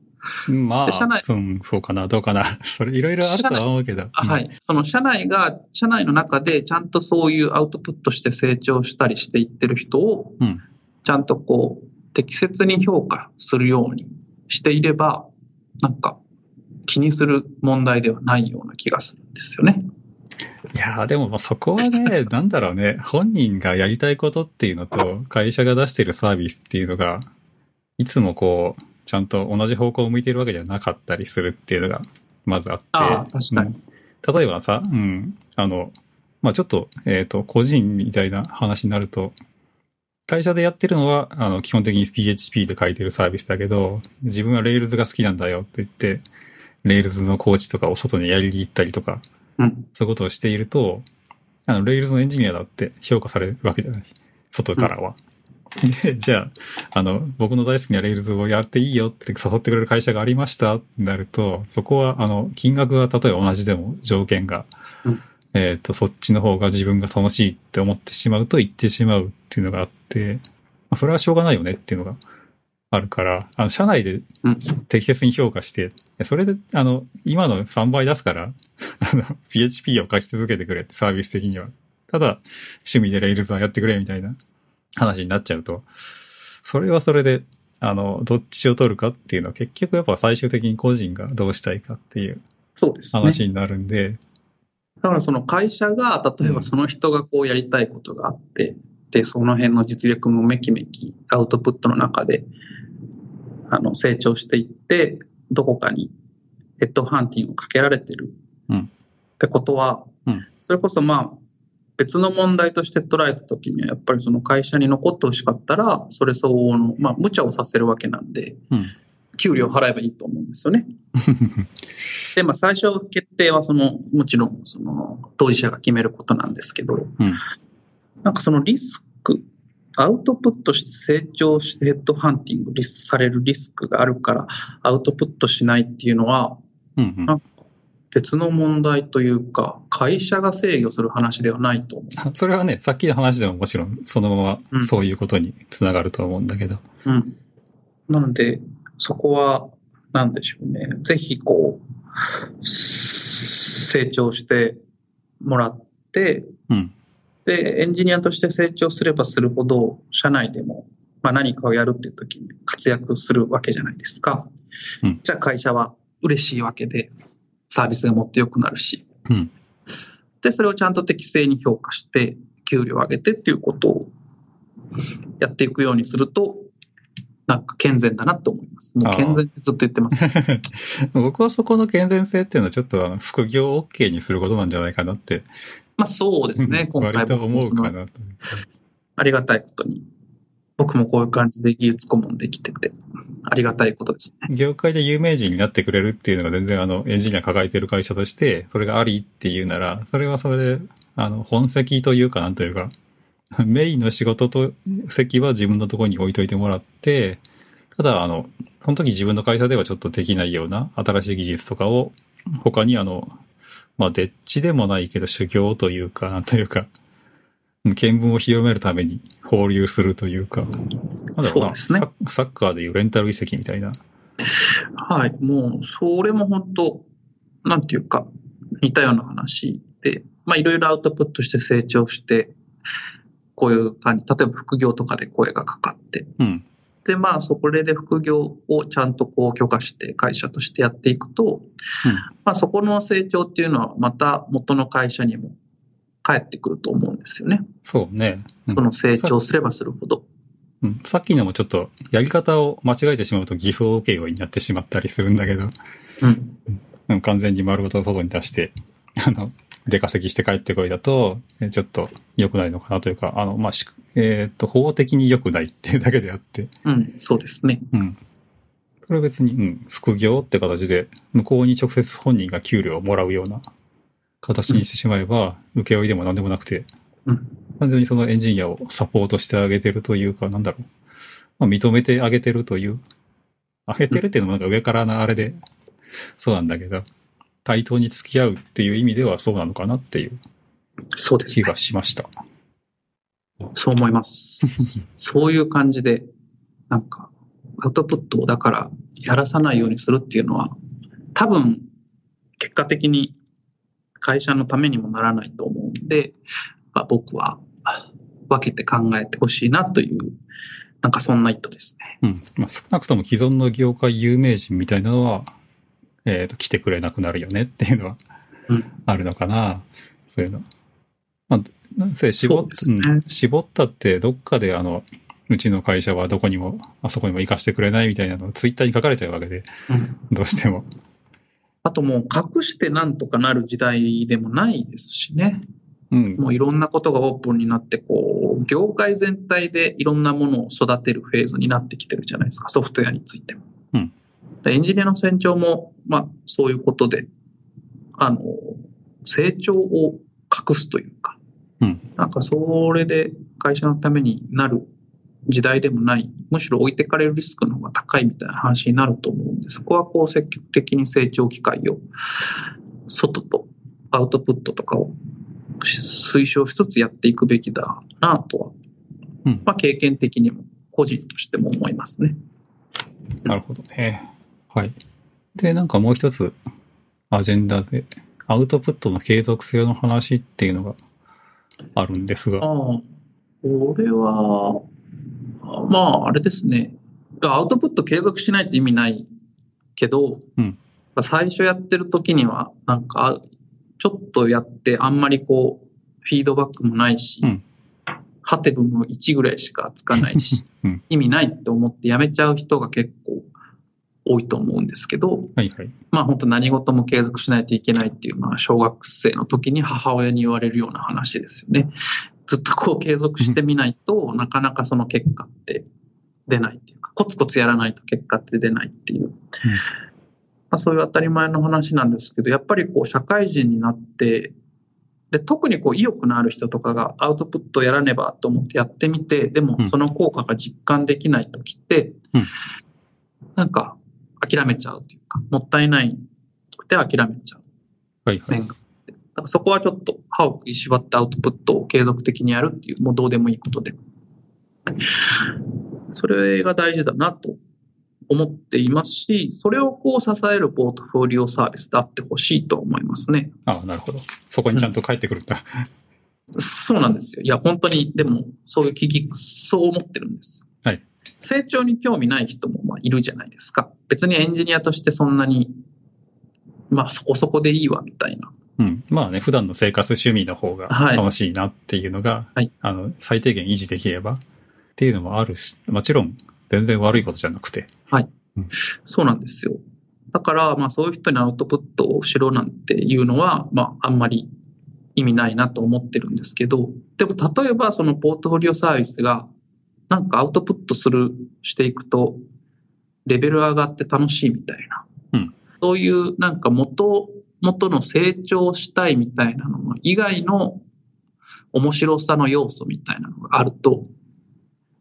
まあ、で社内うん、そうかな、どうかな。(laughs) それいろいろあるとは思うけど。あはい。その社内が、社内の中でちゃんとそういうアウトプットして成長したりしていってる人を、うん。ちゃんとこう、適切に評価するようにしていれば、なんか、気にする問題ではないような気がするんですよね。いやーでもまあそこはね、なんだろうね、(laughs) 本人がやりたいことっていうのと、会社が出してるサービスっていうのが、いつもこう、ちゃんと同じ方向を向いてるわけじゃなかったりするっていうのが、まずあって。ああ確かに。うん例えばさ、うん、あの、まあちょっと、えっ、と、個人みたいな話になると、会社でやってるのは、あの、基本的に PHP で書いてるサービスだけど、自分は Rails が好きなんだよって言って、Rails のコーチとかを外にやりに行ったりとか、うん。そういうことをしていると、あの、レイルズのエンジニアだって評価されるわけじゃない。外からは。で、じゃあ、あの、僕の大好きなレイルズをやっていいよって誘ってくれる会社がありましたってなると、そこは、あの、金額が例えば同じでも条件が、うんえっ、と、そっちの方が自分が楽しいって思ってしまうと言ってしまうっていうのがあって、まあ、それはしょうがないよねっていうのがあるから、あの、社内でうん。適切に評価して、それで、あの、今の3倍出すから、あの、PHP を書き続けてくれってサービス的には。ただ、趣味で Rails はやってくれみたいな話になっちゃうと、それはそれで、あの、どっちを取るかっていうのは結局やっぱ最終的に個人がどうしたいかっていうそうですね。話になるんで、だからその会社が、例えばその人がこうやりたいことがあって、で、その辺の実力もめきめきアウトプットの中で、あの、成長していって、どこかにヘッドハンティングをかけられてる。うんってことは、うんそれこそまあ、別の問題として捉えたときには、やっぱりその会社に残ってほしかったら、それ相応の、まあ、無茶をさせるわけなんで、うん。給料払えばいいと思うんですよね。(laughs) で、まあ、最初決定はその、もちろん、その、当事者が決めることなんですけど、うん。なんかそのリスク、アウトプットして成長してヘッドハンティングリスされるリスクがあるから、アウトプットしないっていうのは、うんうんなんか別の問題というか、会社が制御する話ではないと思う。それはね、さっきの話でももちろんそのままうんそういうことにつながると思うんだけど。うん。なので、そこは、なんでしょうね。ぜひ、こう、成長してもらって、うん。で、エンジニアとして成長すればするほど、社内でも、まあ、何かをやるっていう時に活躍するわけじゃないですか。うんじゃあ会社は嬉しいわけで、サービスがもっと良くなるし。うんで、それをちゃんと適正に評価して、給料を上げてっていうことをやっていくようにすると、なんか健全だなって思います。もう健全ってずっと言ってます。(laughs) 僕はそこの健全性っていうのはちょっと副業を OK にすることなんじゃないかなって、まあそうですね、今回割と思うかなと。ありがたいことに、僕もこういう感じで技術顧問できてて、ありがたいことですね。業界で有名人になってくれるっていうのが全然あのエンジニア抱えてる会社として、それがありっていうなら、それはそれで、あの、本籍というかなんというか、(laughs) メインの仕事と席は自分のところに置いといてもらって、ただあの、その時自分の会社ではちょっとできないような新しい技術とかを、他にあの、まあ、でっちでもないけど修行というか、なんというか、見聞を広めるために放流するというか、なんだそうですね。ササッカーでいうレンタル移籍みたいな。はい、もう、それも本当、なんていうか、似たような話で、まあ、いろいろアウトプットして成長して、こういう感じ、例えば副業とかで声がかかって、うん。で、まあ、そこで副業をちゃんとこう許可して会社としてやっていくと、まあ、そこの成長っていうのはまた元の会社にも返ってくると思うんですよね。そうね。うんその成長すればするほど。うん、さっきのもちょっと、やり方を間違えてしまうと偽装請負になってしまったりするんだけど、うん。うん完全に丸ごと外に出して、あの、出稼ぎして帰ってこいだと、えちょっと良くないのかなというか、あの、まあ、しえっ、と、法的に良くないっていうだけであって、うん、そうですね。うん。それは別に、うん、副業って形で、向こうに直接本人が給料をもらうような形にしてしまえば、請負でも何でもなくて、うん。完全にそのエンジニアをサポートしてあげてるというか、なんだろう。まあ、認めてあげてるという。あげてるっていうのもなんか上からなあれで、そうなんだけど、対等に付き合うっていう意味ではそうなのかなっていう。気がしました。そう思います。(laughs) そういう感じで、なんか、アウトプットをだからやらさないようにするっていうのは、多分、結果的に会社のためにもならないと思うんで、まあ、僕は分けて考えてほしいなという、なんかそんな意図ですね。うん。まあ、少なくとも既存の業界有名人みたいなのは、えっ、と、来てくれなくなるよねっていうのはうん。あるのかな。そういうの。まあ、なんせ絞っねうん、絞ったってどっかであの、うちの会社はどこにも、あそこにも行かしてくれないみたいなのをツイッターに書かれちゃうわけで、うんどうしても。あともう隠してなんとかなる時代でもないですしね。うん。もういろんなことがオープンになって、こう、業界全体でいろんなものを育てるフェーズになってきてるじゃないですか、ソフトウェアについても。うんエンジニアの成長も、まあ、そういうことで、あの、成長を隠すというか、うんなんかそれで会社のためになる時代でもない、むしろ置いてかれるリスクの方が高いみたいな話になると思うんで、そこはこう積極的に成長機会を、外とアウトプットとかを推奨しつつやっていくべきだなとは、うんまあ経験的にも個人としても思いますね。なるほどね。はい。で、なんかもう一つ、アジェンダで、アウトプットの継続性の話っていうのがあるんですが、これは、まあ、あれですね。アウトプット継続しないって意味ないけど、うん。最初やってる時には、なんか、ちょっとやって、あんまりこう、フィードバックもないし、うん。ハテブも1ぐらいしかつかないし、(laughs) うん。意味ないって思ってやめちゃう人が結構多いと思うんですけど、はいはい。まあ本当何事も継続しないといけないっていう、まあ小学生の時に母親に言われるような話ですよね。ずっとこう継続してみないと、なかなかその結果って出ないっていうか、コツコツやらないと結果って出ないっていう。まあ、そういう当たり前の話なんですけど、やっぱりこう社会人になって、で特にこう意欲のある人とかがアウトプットやらねばと思ってやってみて、でもうんその効果が実感できない時って、うんなんか諦めちゃうというか、もったいないくて諦めちゃうはいはい。面があって。だからそこはちょっと歯を食いしばってアウトプットを継続的にやるっていう、もうどうでもいいことで。それが大事だなと思っていますし、それをこう支えるポートフォリオサービスであってほしいと思いますね。ああ、なるほど。そこにちゃんと帰ってくるんだ。そうなんですよ。いや、本当に、でも、そういう危機、そう思ってるんです。はい。成長に興味ない人もまあいるじゃないですか。別にエンジニアとしてそんなに、まあそこそこでいいわみたいなうん。まあね、普段の生活趣味の方がはい楽しいなっていうのが、はいあの、最低限維持できればっていうのもあるし、もちろん全然悪いことじゃなくて。そうなんですよ。だから、まあそういう人にアウトプットをしろなんていうのは、まああんまり意味ないなと思ってるんですけど、でも例えばそのポートフォリオサービスが、なんかアウトプットする、していくと、レベル上がって楽しいみたいな。うんそういうなんか元、元の成長したいみたいなのの以外の面白さの要素みたいなのがあると、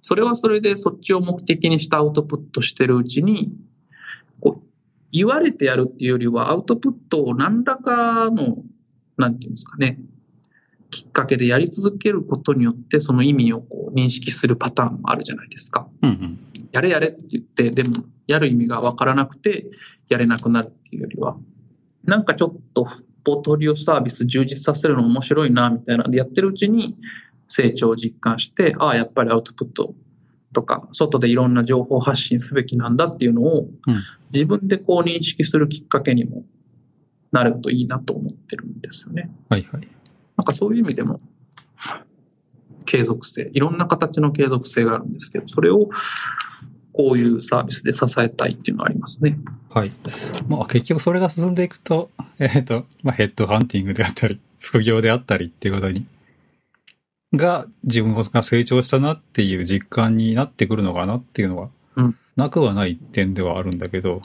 それはそれでそっちを目的にしたアウトプットしてるうちに、こう言われてやるっていうよりはアウトプットを何らかの、なんていうんですかね、きっかけでやり続けることによってその意味をこう認識するパターンもあるじゃないですか。うんうん。やれやれって言って、でもやる意味がわからなくてやれなくなるっていうよりは、なんかちょっとポートリオサービス充実させるの面白いなみたいなのでやってるうちに成長を実感して、ああ、やっぱりアウトプットとか、外でいろんな情報発信すべきなんだっていうのをうん自分でこう認識するきっかけにもなるといいなと思ってるんですよね。はいはい。なんかそういう意味でも、継続性、いろんな形の継続性があるんですけど、それをこういうサービスで支えたいっていうのがありますね。はい。まあ結局それが進んでいくと、えっ、と、まあヘッドハンティングであったり、副業であったりっていうことに、が自分が成長したなっていう実感になってくるのかなっていうのは、うんなくはない点ではあるんだけど、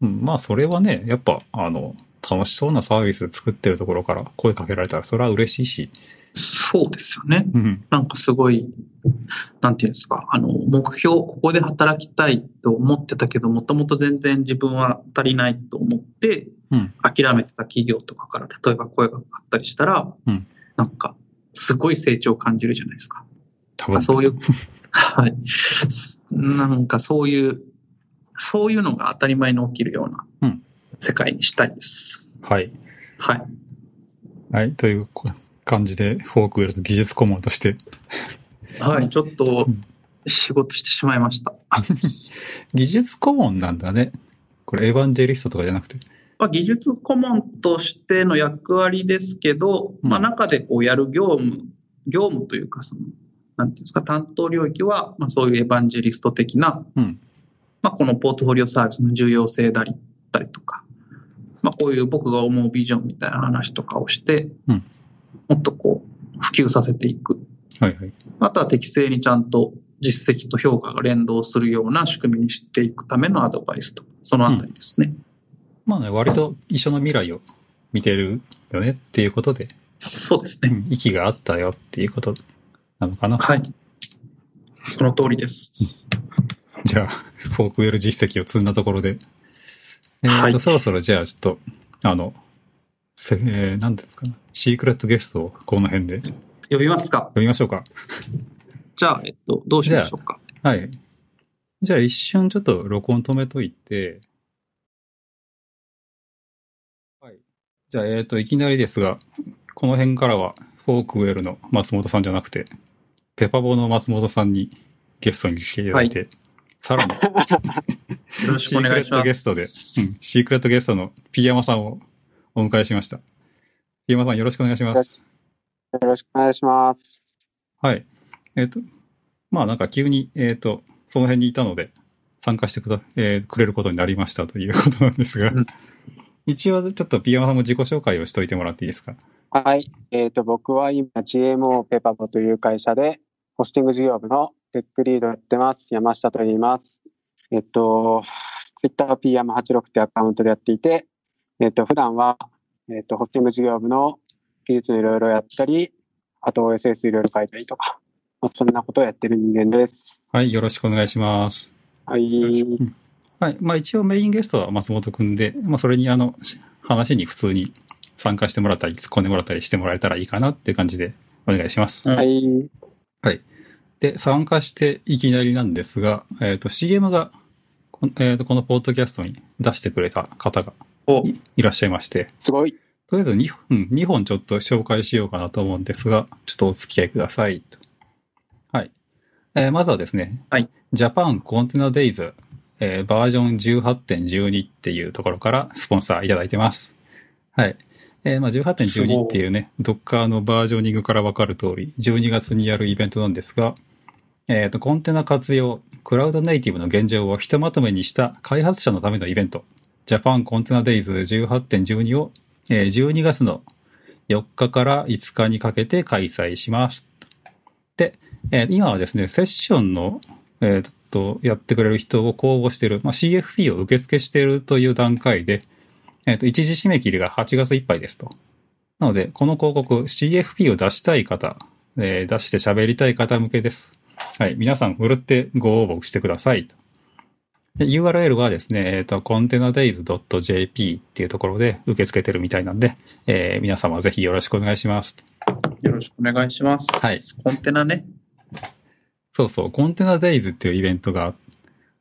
うん、まあそれはね、やっぱあの、楽しそうなサービス作ってるところから声かけられたらそれは嬉しいし、そうですよね。うん、なんかすごい、なんていうんですか、あの、目標、ここで働きたいと思ってたけど、もともと全然自分は足りないと思って、うん諦めてた企業とかから、例えば声がかかったりしたら、うんなんか、すごい成長を感じるじゃないですか。多分あそういう、はい。すなんかそういう、そういうのが当たり前に起きるようなうん世界にしたいです。はい。はい。はい。という感じで、 Forkwell の技術顧問として、はい。ちょっとうん仕事してしまいました。(laughs) 技術顧問なんだね。これエヴァンジェリストとかじゃなくて。まあ、技術顧問としての役割ですけど、うんまあ、中でこうやる業務、業務というか、その、なんていうんですか、担当領域は、まあ、そういうエヴァンジェリスト的な、うん。まあ、このポートフォリオサービスの重要性だりたりとか、まあ、こういう僕が思うビジョンみたいな話とかをして、うんもっとこう、普及させていく。はいはい。あとは適正にちゃんと実績と評価が連動するような仕組みにしていくためのアドバイスとか、そのあたりですね。まあね、割と一緒の未来を見てるよねっていうことで、そうですね。うん息があったよっていうことなのかな。はい。その通りです。じゃあ、 Forkwell 実績を積んだところで。えっ、と、はいそろそろじゃあちょっと、あの、せえー、何ですかね。シークレットゲストをこの辺で呼びますか呼びましょうか。じゃあ、えっと、どうしましょうか。はい。じゃあ一瞬ちょっと録音止めといて、はい。じゃあ、えっ、と、いきなりですが、この辺からは、 Forkwell の松本さんじゃなくて、ペパボの松本さんにゲストに来ていただいて、さらに、(laughs) よろしくお願いします。シークレットゲストで、うん、シークレットゲストの P山さんをお迎えしました。 P山さんよろしくお願いします。よろしくお願いします。はい。えっ、と、まあなんか急に、えっ、と、その辺にいたので、参加してくだ、えーくれることになりましたということなんですが、うん一応ちょっとピーヤマさんも自己紹介をしといてもらっていいですか？はい。えっ、と、僕は今、GMO ペパボという会社で、ホスティング事業部のテックリードやってます。山下と言います。えっ、と、TwitterPM86 ってアカウントでやっていて、えっ、と、普段は、えっ、と、ホスティング事業部の技術いろいろやったり、あと OSS いろいろ書いたりとか、まあ、そんなことをやってる人間です。はい、よろしくお願いします。はい。はい。まあ一応メインゲストは松本くんで、まあそれにあの、話に普通に参加してもらったり、突っ込んでもらったりしてもらえたらいいかなっていう感じでお願いします。うんはい。で、参加していきなりなんですが、えっ、と、CM が、えーとこのポッドキャストに出してくれた方がおいいらっしゃいまして、すごい。とりあえず 2, 本2本ちょっと紹介しようかなと思うんですが、ちょっとお付き合いくださいと。はい。えーまずはですね、はい。Japan Container Days、えーバージョン18.12っていうところからスポンサーいただいてます。はい。えーまあ、18.12っていうね、Docker のバージョニングからわかる通り、12月にやるイベントなんですが、えっ、と、コンテナ活用、クラウドネイティブの現状をひとまとめにした開発者のためのイベント、Japan Container Days 18.12を、えー12月の4日から5日にかけて開催します。で、えー今はですね、セッションの、えーっと、やってくれる人を公募している、まあ、CFP を受付しているという段階で、えーっと、一時締め切りが8月いっぱいですと。なので、この広告、CFP を出したい方、えー出して喋りたい方向けです。はい。皆さん、ふるってご応募してくださいと。で URL はですね、えっ、と、containerdays.jp っていうところで受け付けてるみたいなんで、えー皆様ぜひよろしくお願いします。よろしくお願いします。はいコンテナね。そうそう、コンテナデイズっていうイベントが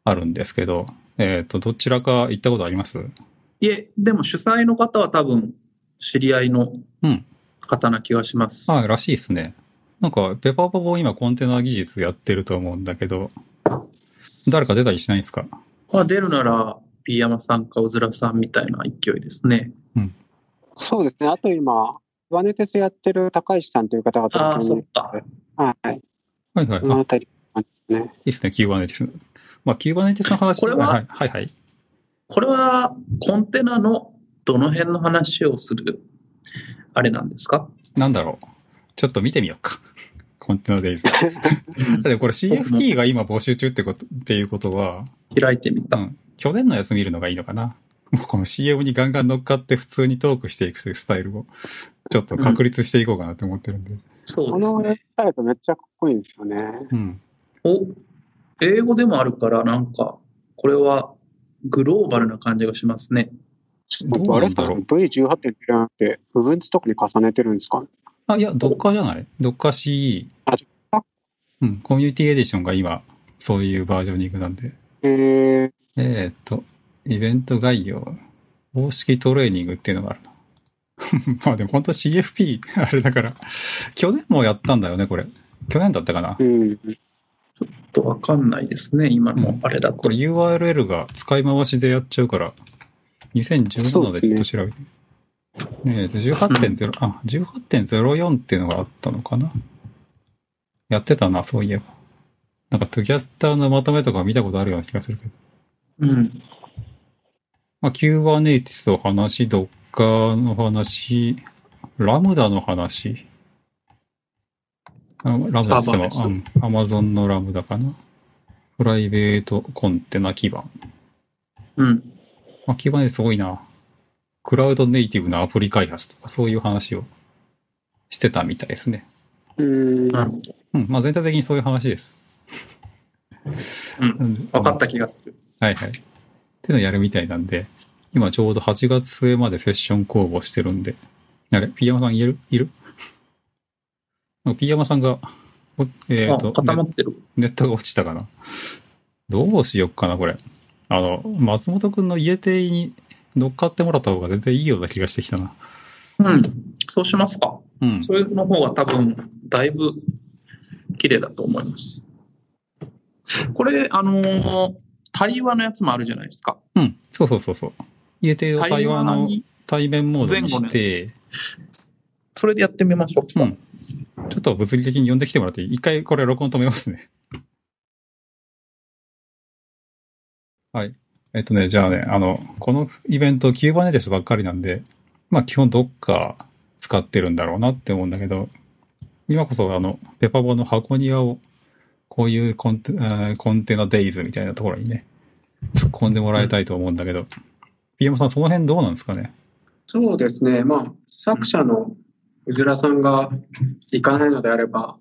あるんですけど、えっ、と、どちらか行ったことあります？いえ、でも主催の方は多分知り合いのうん方な気がします。あらしいですね。なんか、ペパポボ今コンテナ技術やってると思うんだけど、誰か出たりしないんですか？まあ、出るなら、ピーヤマさんかうずらさんみたいな勢いですね。そうですね。あと今、クバネテスやってる高石さんという方がああ、そっか。はい。はいはい。このあ、たりですね。いですね、キューバネティス。まあ、キューバネティスの話これははいはいはい。これはコンテナのどの辺の話をするあれなんですか？なんだろう。ちょっと見てみようか。コンテナデイズ。(laughs) だってこれ CFP が今募集中ってこと、っていうことは、開いてみた。うん。去年のやつ見るのがいいのかな。もうこの CM にガンガン乗っかって普通にトークしていくというスタイルを、ちょっと確立していこうかなと思ってるんで。そうですこのウェブね。サイトめっちゃかっこいいんですよね。うん。お、英語でもあるから、なんか、これはグローバルな感じがしますね。どうなんだろう。V18.0 って、部分とかに重ねてるんですかあ、いや、ドッカーじゃない？ドッカー CE。あ Docker？うん。コミュニティエディションが今、そういうバージョニングなんで。えー、えーっと、イベント概要、公式トレーニングっていうのがあるな。(laughs) まあでも本当 CFP、あれだから、去年もやったんだよね、これ。去年だったかなう。ん。ちょっとわかんないですね、今のあれだと。これ URL が使い回しでやっちゃうから、2017でちょっと調べて。ねえ、18.0、あ、18.04っていうのがあったのかな？やってたな、そういえば。なんか、トゥギャッターのまとめとか見たことあるような気がするけど。うん。まあ、Kubernetes の話、Docker の話、ラムダの話。あラムダって言っても、Serverless うん、Amazon のラムダかな。プライベートコンテナ基盤。うん。まあ、基盤ですごいな。クラウドネイティブなアプリ開発とか、そういう話をしてたみたいですね。うん。なるほど。うん、まあ全体的にそういう話です。うん。なんでわかった気がする。はいはい。っていうのをやるみたいなんで、今ちょうど8月末までセッション公募してるんで、あれ？ピーヤマさんいる？いる？ピーヤマさんが、おえっ、あ、と固まってる。ネ、ネットが落ちたかな。どうしよっかな、これ。あの、松本くんの家庭に乗っかってもらった方が全然いいような気がしてきたな。うん。そうしますか。うん。それの方が多分、だいぶ綺麗だと思います。これ、あのー対話のやつもあるじゃないですか。うん。そうそうそうそう。家庭を対話のに、対面モードにして、それでやってみましょうか。うん。ちょっと物理的に呼んできてもらっていい？一回これ録音止めますね。はい。えっとね、じゃあね、あの、このイベント、キューバネテスばっかりなんで、まあ基本どっか使ってるんだろうなって思うんだけど、今こそあの、ペパボの箱庭を、こういうコンテ,、コンテナデイズみたいなところにね、突っ込んでもらいたいと思うんだけど、ピエモさんその辺どうなんですかね？そうですね。まあ、作者のうずらさんが行かないのであれば、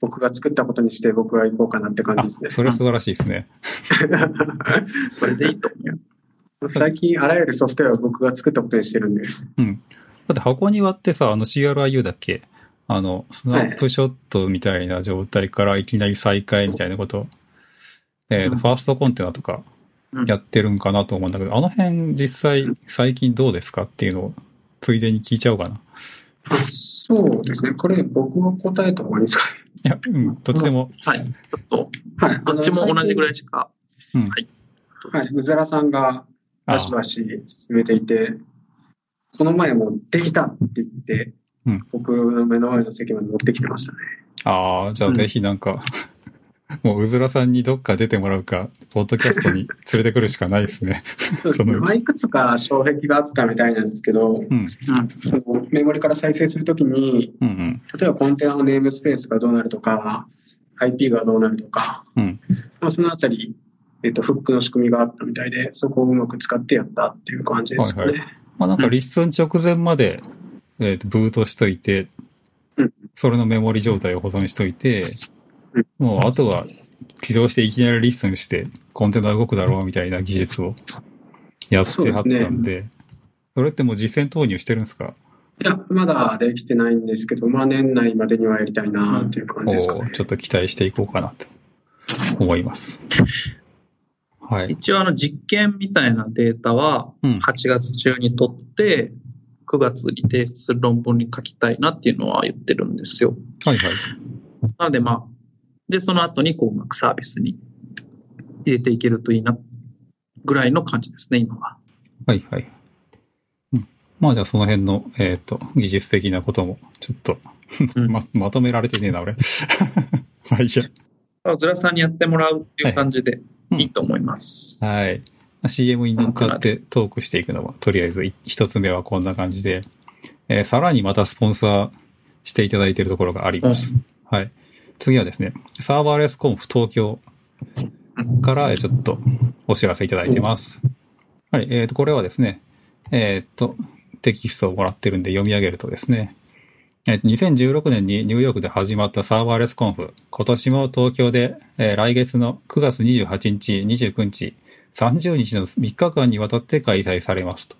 僕が作ったことにして僕は行こうかなって感じあですね。それ素晴らしいですね。(laughs) それでいいと思う。最近あらゆるソフトウェアを僕が作ったことにしてるんで。うん。だって箱庭ってさ、あの CRIU だっけ？あの、スナップショットみたいな状態からいきなり再開みたいなこと、えっ、と、うんファーストコンテナとかうんやってるんかなと思うんだけど、あの辺実際最近どうですかっていうのをついでに聞いちゃおうかな。そうですね。これ僕も答えた方がいいですかいや、うん、どっちでも、はい。ちょっと、はい。どっちも同じぐらい。いしか。うん。はい。うずらさんがあバシバシ進めていて、この前もできたって言って、うん僕の目の前の席まで持ってきてましたね。ああ、じゃあぜひなんか、(laughs) もううずらさんにどっか出てもらうか、ポッドキャストに (laughs) 連れてくるしかないですね。そうですね。いくつか障壁があったみたいなんですけど、うん。うん。そのメモリから再生するときに、うんうん。例えばコンテナのネームスペースがどうなるとか、IP がどうなるとか、うん。まあ、そのあたり、えっと、フックの仕組みがあったみたいで、そこをうまく使ってやったっていう感じですかね。はいまあなんかリッスン直前まで、えっ、と、ブートしといてうん、それのメモリ状態を保存しといてうん、もうあとは起動していきなりリッスンしてコンテナ動くだろうみたいな技術をやってはったんで、それってもう実践投入してるんですか？いや、まだできてないんですけど、まあ年内までにはやりたいなっていう感じですかねおー。ちょっと期待していこうかなと思います。はい。一応あの実験みたいなデータはうん8月中に取って、9月に提出する論文に書きたいなっていうのは言ってるんですよ。はいはい。なのでまあ、で、その後にこううまくサービスに入れていけるといいな、ぐらいの感じですね、今は。はいはい。うんまあじゃあその辺の、えっ、と、技術的なことも、ちょっとうんま、まとめられてねえな、俺。(laughs) まあいいや。ずらさんにやってもらうっていう感じでうんいいと思います。はい。CM に乗っかってトークしていくのは、とりあえずい一つ目はこんな感じで、えーさらにまたスポンサーしていただいているところがあります。はい。次はですね、サーバーレスコンフ東京からちょっとお知らせいただいてます。はい。えっ、と、これはですね、えっ、と、テキストをもらってるんで読み上げるとですね、えー2016年にニューヨークで始まったサーバーレスコンフ、今年も東京で、えー来月の9月28日、29日、30日の3日間にわたって開催されますと。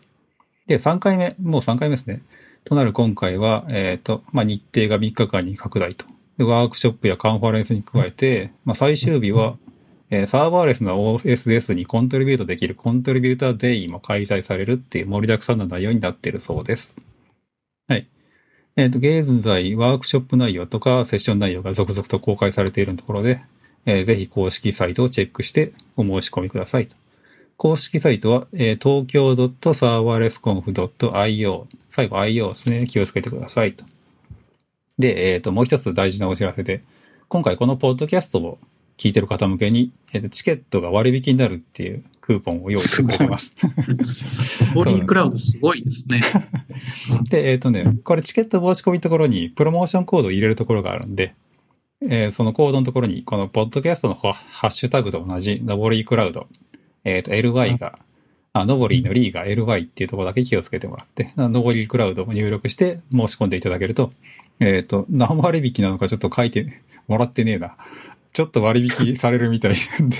で、3回目、もう3回目ですね。となる今回は、えっ、と、まあ、日程が3日間に拡大と。でワークショップやカンファレンスに加えて、まあ、最終日は、えーサーバーレスの OSS にコントリビュートできるコントリビューターデイも開催されるっていう盛りだくさんな内容になっているそうです。はい。えっ、と、現在、ワークショップ内容とかセッション内容が続々と公開されているところで、えーぜひ公式サイトをチェックしてお申し込みくださいと。公式サイトは、えー東京 .serverlessconf.io。最後 IO ですね。気をつけてくださいと。で、えっ、と、もう一つ大事なお知らせで、今回このポッドキャストを聞いてる方向けに、えーとチケットが割引になるっていうクーポンを用意してくれてます。(laughs) ボリークラウドすごいですね。(laughs) で、えっ、とね、これチケット申し込みのところにプロモーションコードを入れるところがあるんで、えーそのコードのところに、このポッドキャストのハハッシュタグと同じ、ノボリークラウド、えっ、と、LY が、あ、ノボリーのリーが LY っていうところだけ気をつけてもらって、あノボリークラウドを入力して申し込んでいただけると、えっ、と、何割引なのかちょっと書いてもらってねえな。ちょっと割引されるみたいなんで、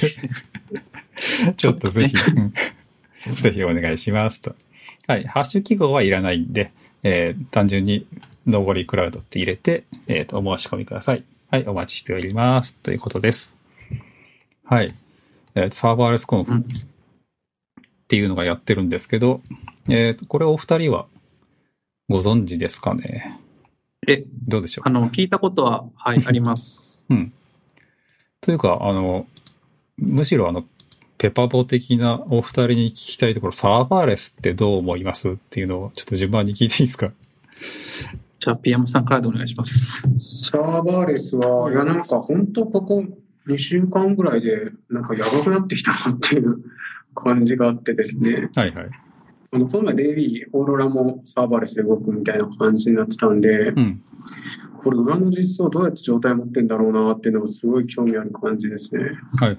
ちょっとぜひ、うんぜひお願いしますと。はい。ハッシュ記号はいらないんで、えー単純に、ノボリクラウドって入れて、えっ、と、お申し込みください。はい。お待ちしております。ということです。はい。えーサーバーレスコンフうんっていうのがやってるんですけど、えっ、と、これお二人はご存知ですかね？え、どうでしょう？あの、聞いたことは、はい、あります。うん。というか、あの、むしろあの、ペパボ的なお二人に聞きたいところ、サーバーレスってどう思いますっていうのをちょっと順番に聞いていいですか？じゃあ、PM さんからでお願いします。サーバーレスは、いや、なんか本当ここ2週間ぐらいで、なんかやばくなってきたなっていう感じがあってですね。はいはい。あの、この前 DB、オーロラもサーバーレスで動くみたいな感じになってたんで、うん。これ裏の実装どうやって状態持ってんだろうなっていうのがすごい興味ある感じですね。はい。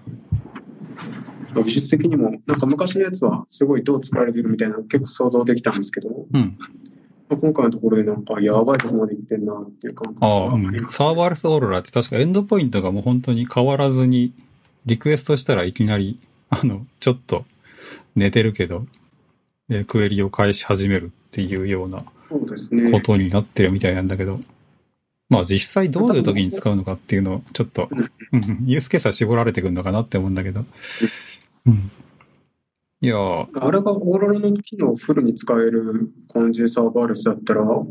技術的にも、なんか昔のやつはすごいどう使われてるみたいなの結構想像できたんですけど、うん。まあ今回のところでなんかやばいところまで行ってんなっていう感覚ああ、うんがありますサーバーレスオーロラって確かエンドポイントがもう本当に変わらずに、リクエストしたらいきなり、あの、ちょっと寝てるけど、えークエリを返し始めるっていうような。ことになってるみたいなんだけど、まあ実際どういう時に使うのかっていうのをちょっと、うんユースケースは絞られてくるのかなって思うんだけど。うん。いやーあれがオーロラの機能をフルに使える感じでサーバーレスだったら、こ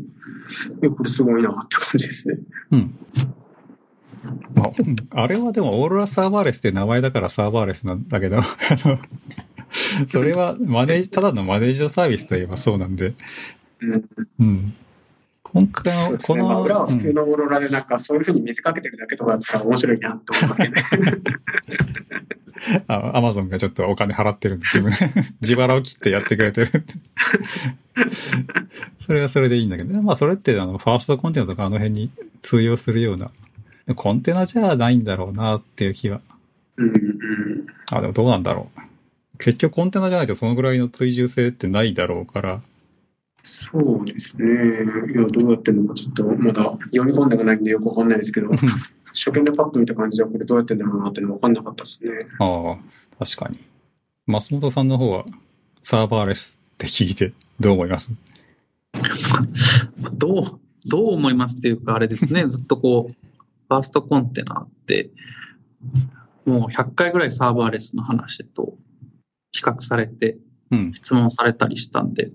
れすごいなって感じですね。うん。まあ、うんあれはでもオーロラサーバーレスって名前だからサーバーレスなんだけど、あの、(laughs) それはマネージ、ただのマネージドサービスといえばそうなんで、うん。うん。今回の、この、裏は普通うんのオーロラでなんかそういうふうに水かけてるだけとかだったら面白いなって思いますけどね。(laughs) あ、アマゾンがちょっとお金払ってるんで、自分、(laughs) 自腹を切ってやってくれてる。それはそれでいいんだけど、まあそれってあの、ファーストコンテナとかあの辺に通用するような、コンテナじゃないんだろうなっていう気が。うんうん。あ、でもどうなんだろう。結局コンテナじゃないとそのぐらいの追従性ってないだろうから、そうですね。いや、どうやってるのかちょっとまだ読み込んでがないんでよくわかんないですけど、初見でパッと見た感じはこれどうやってんだろうなっていうのわかんなかったですね。ああ、確かに。松本さんの方はサーバーレスって聞いてどう思います？(laughs) どう、どう思いますっていうか、あれですね、(laughs) ずっとこう、ファーストコンテナって、もう100回ぐらいサーバーレスの話と比較されて、うん。質問されたりしたんで、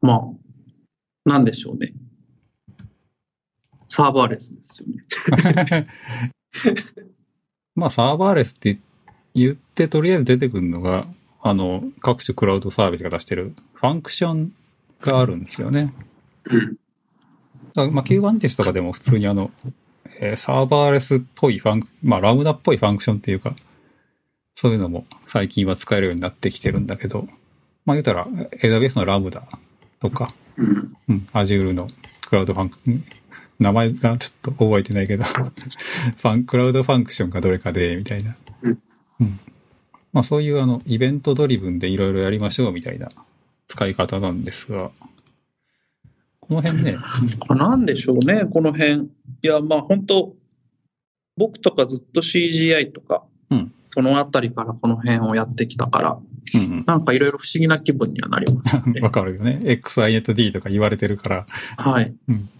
まあ、なんでしょうね。サーバーレスですよね。(laughs) まあサーバーレスって言ってとりあえず出てくるのが、あの、各種クラウドサービスが出してるファンクションがあるんですよね。うん。まあ Kubernetes とかでも普通にあの、えーサーバーレスっぽいファンク、まあラムダっぽいファンクションっていうか、そういうのも最近は使えるようになってきてるんだけど、まあ言うたら AWS のラムダとか、うん。うん、Azure のクラウドファンク、ん名前がちょっと覚えてないけど、(laughs) ファン、クラウドファンクションがどれかで、みたいな。うん。うん。まあそういうあの、イベントドリブンでいろいろやりましょうみたいな使い方なんですが、この辺ね、なんでしょうね、この辺。いや、まあ本当、僕とかずっと CGI とか、うんそのあたりからこの辺をやってきたから、うんなんかいろいろ不思議な気分にはなります。(laughs) わかるよね。XINetD とか言われてるから、はい。うん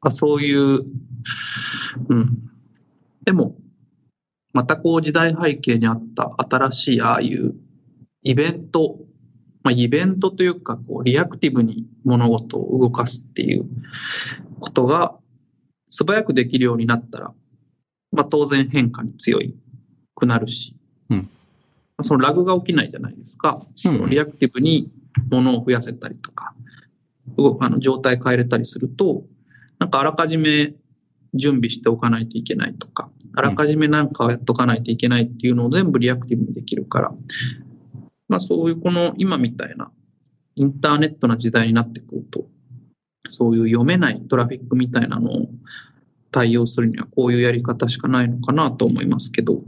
あそういう、うん。でも、またこう時代背景にあった新しいああいうイベント、まあ、イベントというかこうリアクティブに物事を動かすっていうことが素早くできるようになったら、まあ、当然変化に強いくなるし、うん。まあそのラグが起きないじゃないですか。うん。そのリアクティブに物を増やせたりとか、動くあの状態変えれたりすると、なんかあらかじめ準備しておかないといけないとか、あらかじめなんかをやっとかないといけないっていうのを全部リアクティブにできるから、まあそういうこの今みたいなインターネットな時代になってくると、そういう読めないトラフィックみたいなのを対応するにはこういうやり方しかないのかなと思いますけど、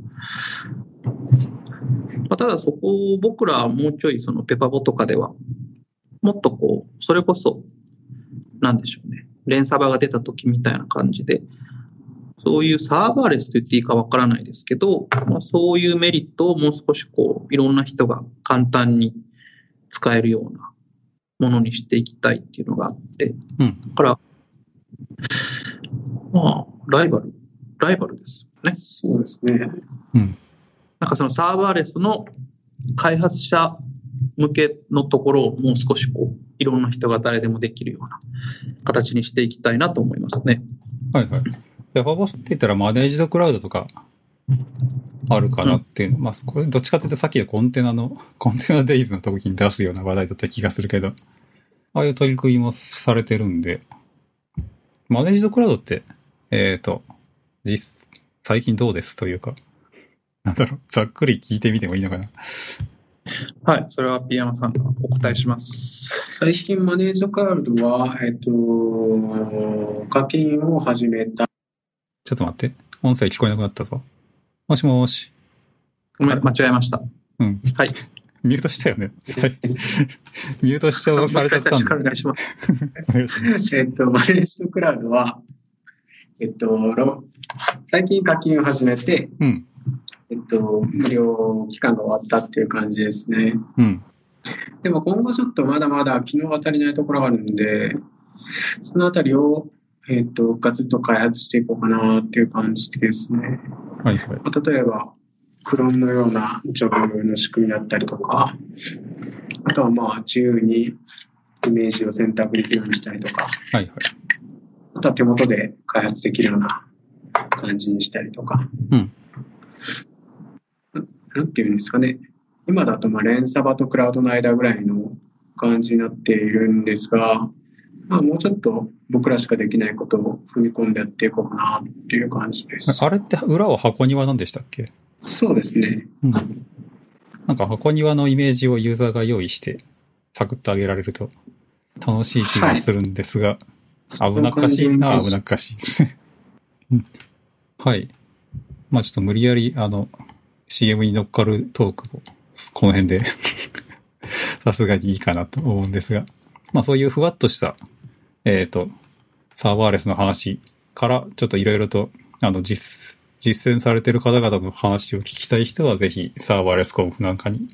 まあ、ただそこを僕らはもうちょいそのペパボとかではもっとこう、それこそ、なんでしょうね。連サバが出た時みたいな感じで、そういうサーバーレスと言っていいかわからないですけど、まあ、そういうメリットをもう少しこう、いろんな人が簡単に使えるようなものにしていきたいっていうのがあって、うん。だから、まあ、ライバル、ライバルですよね。そうですね。なんかそのサーバーレスの開発者向けのところをもう少しこう、いろんな人が誰でもできるような形にしていきたいなと思いますね。はいはい。で、ファボスって言ったらマネージドクラウドとかあるかなっていうの、まあ、これどっちかっていうとさっきのコンテナの、コンテナデイズの時に出すような話題だった気がするけど、ああいう取り組みもされてるんで、マネージドクラウドって、えっ、と、実、最近どうですというか、なんだろう、ざっくり聞いてみてもいいのかな。はい。それはピーヤマさんがお答えします。最近マネージドクラウドは、えっと、課金を始めた。ちょっと待って。音声聞こえなくなったぞ。もしもし。ごめん、間違えました。うん。はい。ミュートしたよね。ミュートしちゃうされちゃったん (laughs) お願いします。(laughs) お願いしますえっと、マネージドクラウドは、えっと、ろ最近課金を始めて、うん。えっと、無料期間が終わったっていう感じですね。うん。でも今後ちょっとまだまだ機能が足りないところがあるんで、そのあたりを、えっと、ガツッと開発していこうかなっていう感じですね。はいはい。まあ例えば、クローンのようなジョブの仕組みだったりとか、あとはまあ自由にイメージを選択できるようにしたりとか、はいはい。あとは手元で開発できるような感じにしたりとか。うんななんていうんですかね。今だとまあレンサバとクラウドの間ぐらいの感じになっているんですが、まあ、もうちょっと僕らしかできないことを踏み込んでやっていこうかなっていう感じです。あれって裏は箱庭なんでしたっけ？そうですね。うん。なんか箱庭のイメージをユーザーが用意して、サクッと上げられると楽しい気がするんですが、危なっかしいな、危なっかしい。はい。まあちょっと無理やり、あの、CM に乗っかるトークを、この辺で、(laughs) さすがにいいかなと思うんですが、まあそういうふわっとした、えっ、と、サーバーレスの話から、ちょっといろいろと、あの、実、実践されてる方々の話を聞きたい人は、ぜひ、サーバーレスコンフなんかに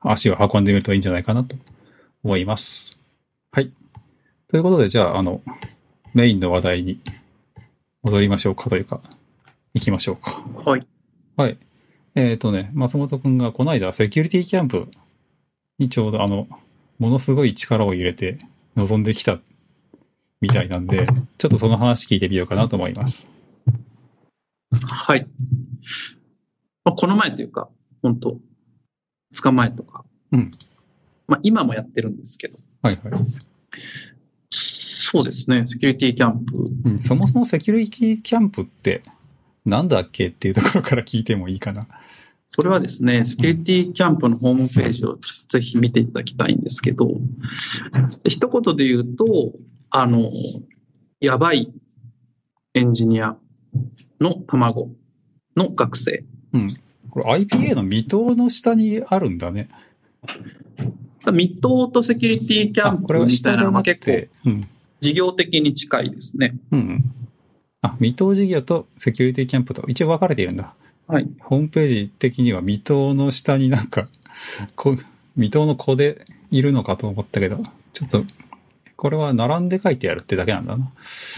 足を運んでみるといいんじゃないかなと思います。はい。ということで、じゃあ、あの、メインの話題に戻りましょうかというか、行きましょうか。はい。はい。えっ、とね、松本くんがこの間、セキュリティキャンプにちょうどあの、ものすごい力を入れて臨んできたみたいなんで、ちょっとその話聞いてみようかなと思います。はい。まあ、この前というか、本当2日前とか。うんまあ、今もやってるんですけど。はいはい。そうですね。セキュリティキャンプ。うん、そもそもセキュリティキャンプってなんだっけっていうところから聞いてもいいかな。それはですね、セキュリティキャンプのホームページをぜひ見ていただきたいんですけど、で一言で言うと、あの、やばいエンジニアの卵の学生。うん。これ IPA の未踏の下にあるんだね。未踏とセキュリティキャあ、ンプみたいなのが結構て、うん。事業的に近いですね。うんうん。あ、未踏事業とセキュリティキャンプと一応分かれているんだ。はい。ホームページ的には未踏の下になんか、(laughs) こ未踏の子でいるのかと思ったけど、ちょっと、これは並んで書いてあるってだけなんだな。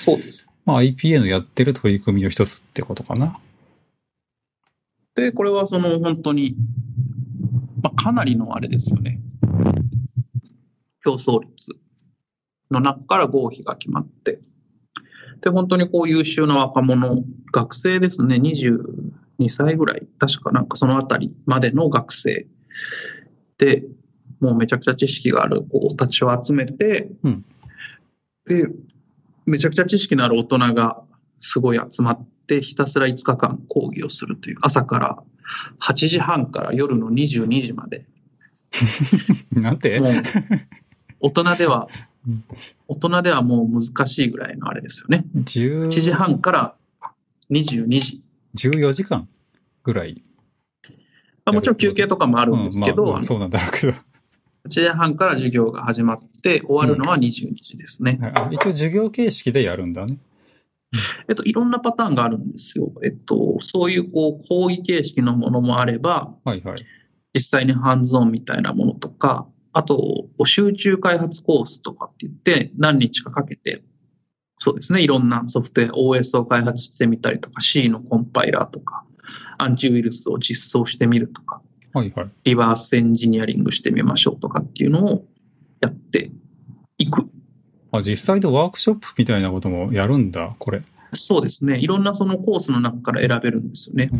そうです。まあ IPA のやってる取り組みの一つってことかな。で、これはその本当に、まあ、かなりのあれですよね。競争率の中から合否が決まって。で、本当にこう優秀な若者、学生ですね、22歳ぐらい、確かなんかそのあたりまでの学生。で、もうめちゃくちゃ知識がある子たちを集めて、うん。で、めちゃくちゃ知識のある大人がすごい集まって、ひたすら5日間講義をするという、朝から8時半から夜の22時まで、(laughs) なんて？大人ではうん、大人ではもう難しいぐらいのあれですよね。10 1時半から22時。14時間ぐらい。まあ、もちろん休憩とかもああるんですけど、まあ、そうなんだろうけど。8時半から授業が始まって、終わるのは22時ですね。あ一応授業形式でやるんだね。(laughs) えっと、いろんなパターンがあるんですよ。えっと、そういうこう講義形式のものもあれば、はいはい。実際にハンズオンみたいなものとか、あと、集中開発コースとかって言って、何日かかけて、そうですね、いろんなソフトウェア、OS を開発してみたりとか、C のコンパイラーとか、アンチウイルスを実装してみるとか、はいはい。リバースエンジニアリングしてみましょうとかっていうのをやっていく。あ、実際でワークショップみたいなこともやるんだ、これ。そうですね、いろんなそのコースの中から選べるんですよね。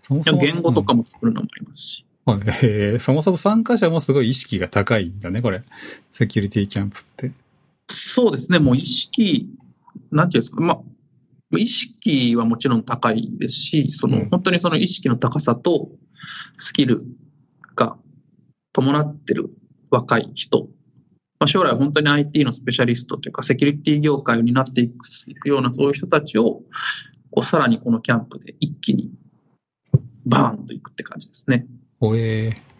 そもそも言語とかも作るのもありますし。はいえーそもそも参加者もすごい意識が高いんだね、これ。セキュリティキャンプって。そうですね、もう意識、なんていうんですか、まあ、意識はもちろん高いですし、その、うん本当にその意識の高さとスキルが伴ってる若い人、まあ、将来本当に IT のスペシャリストというか、セキュリティ業界を担っていくようなそういう人たちを、こうさらにこのキャンプで一気にバーンといくって感じですね。ほえー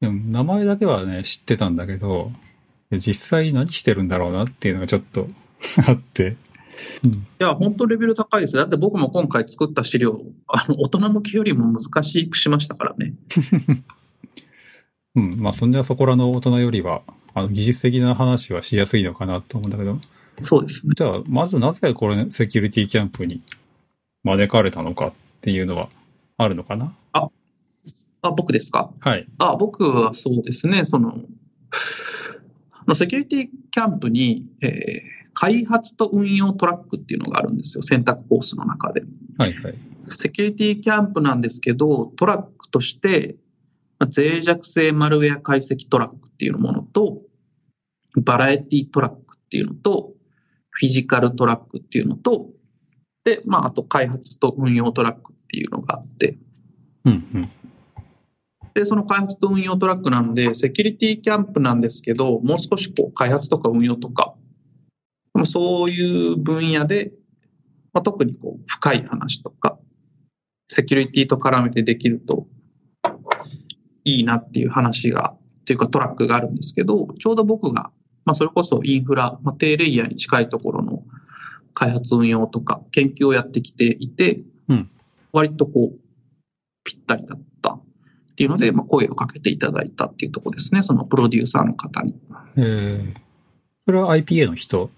でも名前だけはね、知ってたんだけど、実際何してるんだろうなっていうのがちょっと (laughs) あって。うんいや、本当レベル高いですよ。だって僕も今回作った資料、あの、大人向けよりも難しくしましたからね。(laughs) うん。まあ、そんじゃそこらの大人よりは、あの、技術的な話はしやすいのかなと思うんだけど。そうですね。じゃあ、まずなぜこれ、セキュリティキャンプに招かれたのかっていうのはあるのかな？あ、僕ですか？はい。あ、僕はそうですね、その、あのセキュリティキャンプに、えー開発と運用トラックっていうのがあるんですよ、選択コースの中で。はいはい。セキュリティキャンプなんですけど、トラックとして、まあ脆弱性マルウェア解析トラックっていうものと、バラエティトラックっていうのと、フィジカルトラックっていうのと、で、まあ、あと開発と運用トラックっていうのがあって、うんうん。で、その開発と運用トラックなんで、セキュリティキャンプなんですけど、もう少しこう開発とか運用とか、まあそういう分野で、まあ、特にこう深い話とか、セキュリティと絡めてできるといいなっていう話が、っていうかトラックがあるんですけど、ちょうど僕が、まあそれこそインフラ、まあ、低レイヤーに近いところの開発運用とか研究をやってきていて、うん。割とこう、ぴったりだったっていうので、まあ、声をかけていただいたっていうところですね、そのプロデューサーの方に。えー、それは IPA の人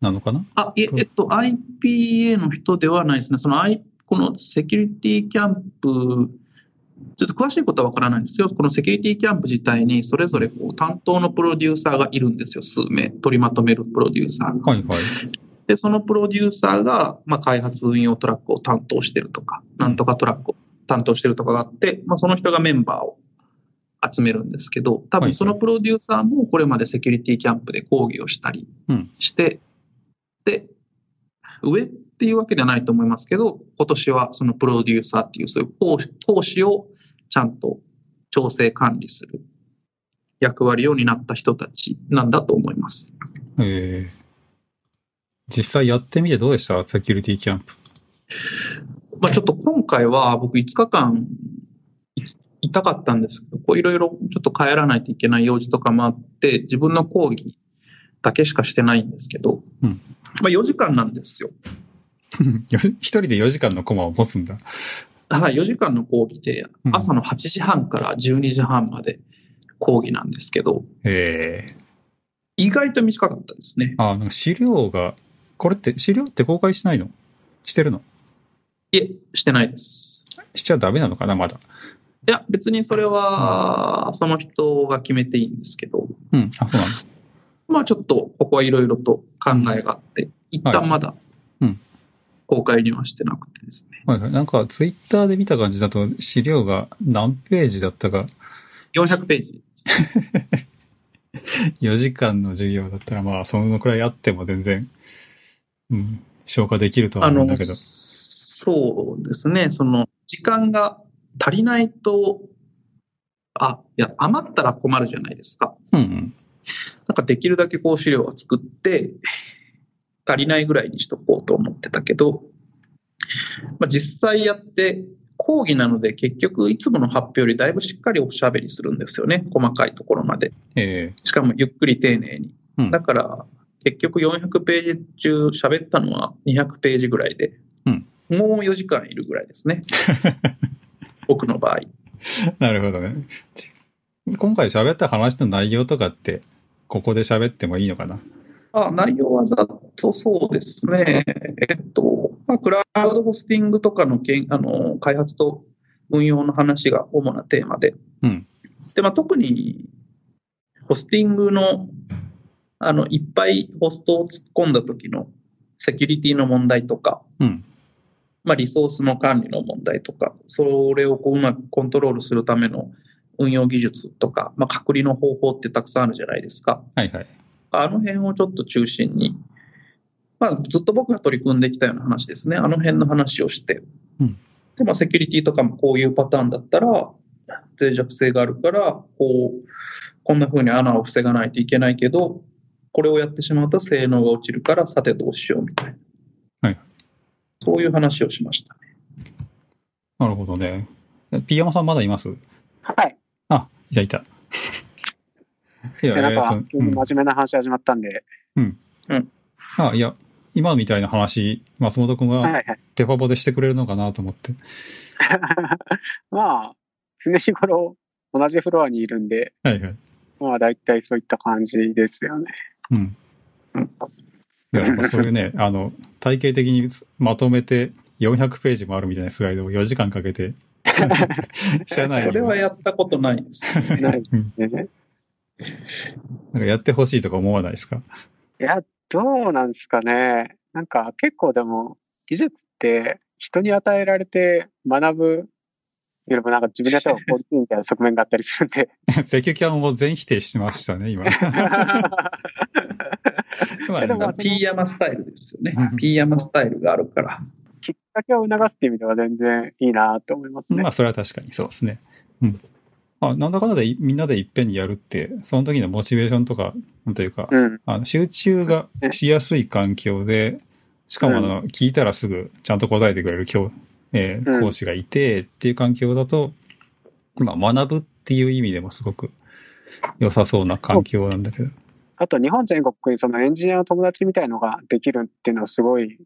なのかな？あ、いえ、えっと、IPA の人ではないですね。その I、このセキュリティキャンプ、ちょっと詳しいことはわからないんですけど、このセキュリティキャンプ自体にそれぞれこう担当のプロデューサーがいるんですよ、数名。取りまとめるプロデューサーが。はいはい。で、そのプロデューサーが、まあ、開発運用トラックを担当してるとか、なんとかトラックを担当してるとかがあって、まあ、その人がメンバーを集めるんですけど、多分そのプロデューサーもこれまでセキュリティキャンプで講義をしたりうんして、で、上っていうわけではないと思いますけど、今年はそのプロデューサーっていうそういう講師講師をちゃんと調整管理する役割を担った人たちなんだと思います。えー、実際やってみてどうでした？セキュリティキャンプ。まあ、ちょっと今回は僕5日間いいたかったんですけど、こういろいろちょっと帰らないといけない用事とかもあって、自分の講義だけしかしてないんですけど、うんまあ4時間なんですよ。(laughs) よ一人で4時間のコマを持つんだ。はい、4時間の講義でうん朝の8時半から12時半まで講義なんですけど、えー、意外と短かったですね。あ、なんか資料が、これって、資料って公開しないの？してるの？いえ、してないです。しちゃダメなのかなまだ。いや、別にそれは、その人が決めていいんですけど、うん。あ、そうなんだ。まあちょっと、ここはいろいろと考えがあって、一旦まだうん、公開にはしてなくてですね。はいはい。なんか、ツイッターで見た感じだと、資料が何ページだったか、400ページです。(laughs) 4時間の授業だったら、まあ、そのくらいあっても全然、うん、消化できるとはあの思うんだけど。、そうですね、その、時間が足りないと、あ、いや、余ったら困るじゃないですか。うんうん。なんかできるだけこう資料は作って、足りないぐらいにしとこうと思ってたけど、まあ、実際やって、講義なので結局いつもの発表よりだいぶしっかりおしゃべりするんですよね、細かいところまで。えしかもゆっくり丁寧に。うんだから、結局400ページ中喋ったのは200ページぐらいで、うんもう4時間いるぐらいですね。(laughs) 僕の場合。えなるほどね。ち今回喋った話の内容とかって、ここで喋ってもいいのかな？あ内容はざっとそうですね。えっと、まあ、クラウドホスティングとかのけんあの開発と運用の話が主なテーマで。うんで、まあ、特に、ホスティングの、あの、いっぱいホストを突っ込んだ時のセキュリティの問題とか、うん。まあ、リソースの管理の問題とか、それをこううまくコントロールするための運用技術とか、まあ、隔離の方法ってたくさんあるじゃないですか。はいはい。あの辺をちょっと中心に、まあ、ずっと僕が取り組んできたような話ですね。あの辺の話をして。うんで、まあ、セキュリティとかもこういうパターンだったら、脆弱性があるから、こう、こんな風に穴を防がないといけないけど、これをやってしまうと性能が落ちるから、さてどうしようみたいな。はいそういう話をしました。なるほどね。えピーヤマさんまだいます？はい。あ、いたいた。(laughs) いや、でなんかえっ、と、うん真面目な話始まったんで、あ、いや、今みたいな話、松本くんがはいはい。ペパボでしてくれるのかなと思って。(laughs) まあ、常日頃同じフロアにいるんで、はいはい。まあ大体そういった感じですよね。うん。うんそういうね、あの、体系的にまとめて400ページもあるみたいなスライドを4時間かけて、(laughs) 社内にそれはやったことないです。ないうんね。なんかやってほしいとか思わないですか？いや、どうなんですかね。なんか結構でも技術って人に与えられて学ぶいうのもなんか自分でやった方が効率いいみたいな側面があったりするんで。セキュキャンを全否定しましたね、今。(laughs) まあでもまあ P 山スタイルですよねうん。P 山スタイルがあるから。きっかけを促すっていう意味では全然いいなと思いますね。まあ、それは確かにそうですね。うん。まあ、なんだかんだでいみんなでいっぺんにやるって、その時のモチベーションとか、なんというか、うん。あの集中がしやすい環境で、しかもあの、聞いたらすぐちゃんと答えてくれる教、えーうん講師がいてっていう環境だと、まあ、学ぶっていう意味でもすごく良さそうな環境なんだけど。あと日本全国にそのエンジニアの友達みたいのができるっていうのはすごい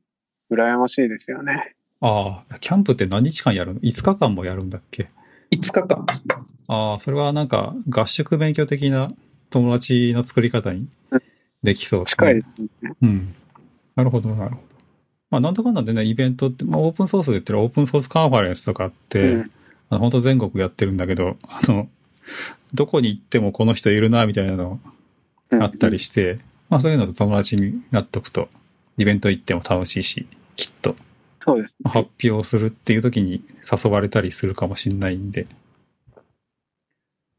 羨ましいですよね。ああ、キャンプって何日間やるの ?5 日間もやるんだっけ？5日間ですね。ああ、それはなんか合宿勉強的な友達の作り方にできそうですね。近いですね。うん。なるほど、なるほど。まあ、なんだかんだでね、イベントって、まあ、オープンソースで言ったらオープンソースカンファレンスとかって、うんあの本当全国やってるんだけど、あの、どこに行ってもこの人いるな、みたいなのうんあったりして、まあそういうのと友達になっとくと、イベント行っても楽しいし、きっとそうですね。発表するっていう時に誘われたりするかもしれないんで、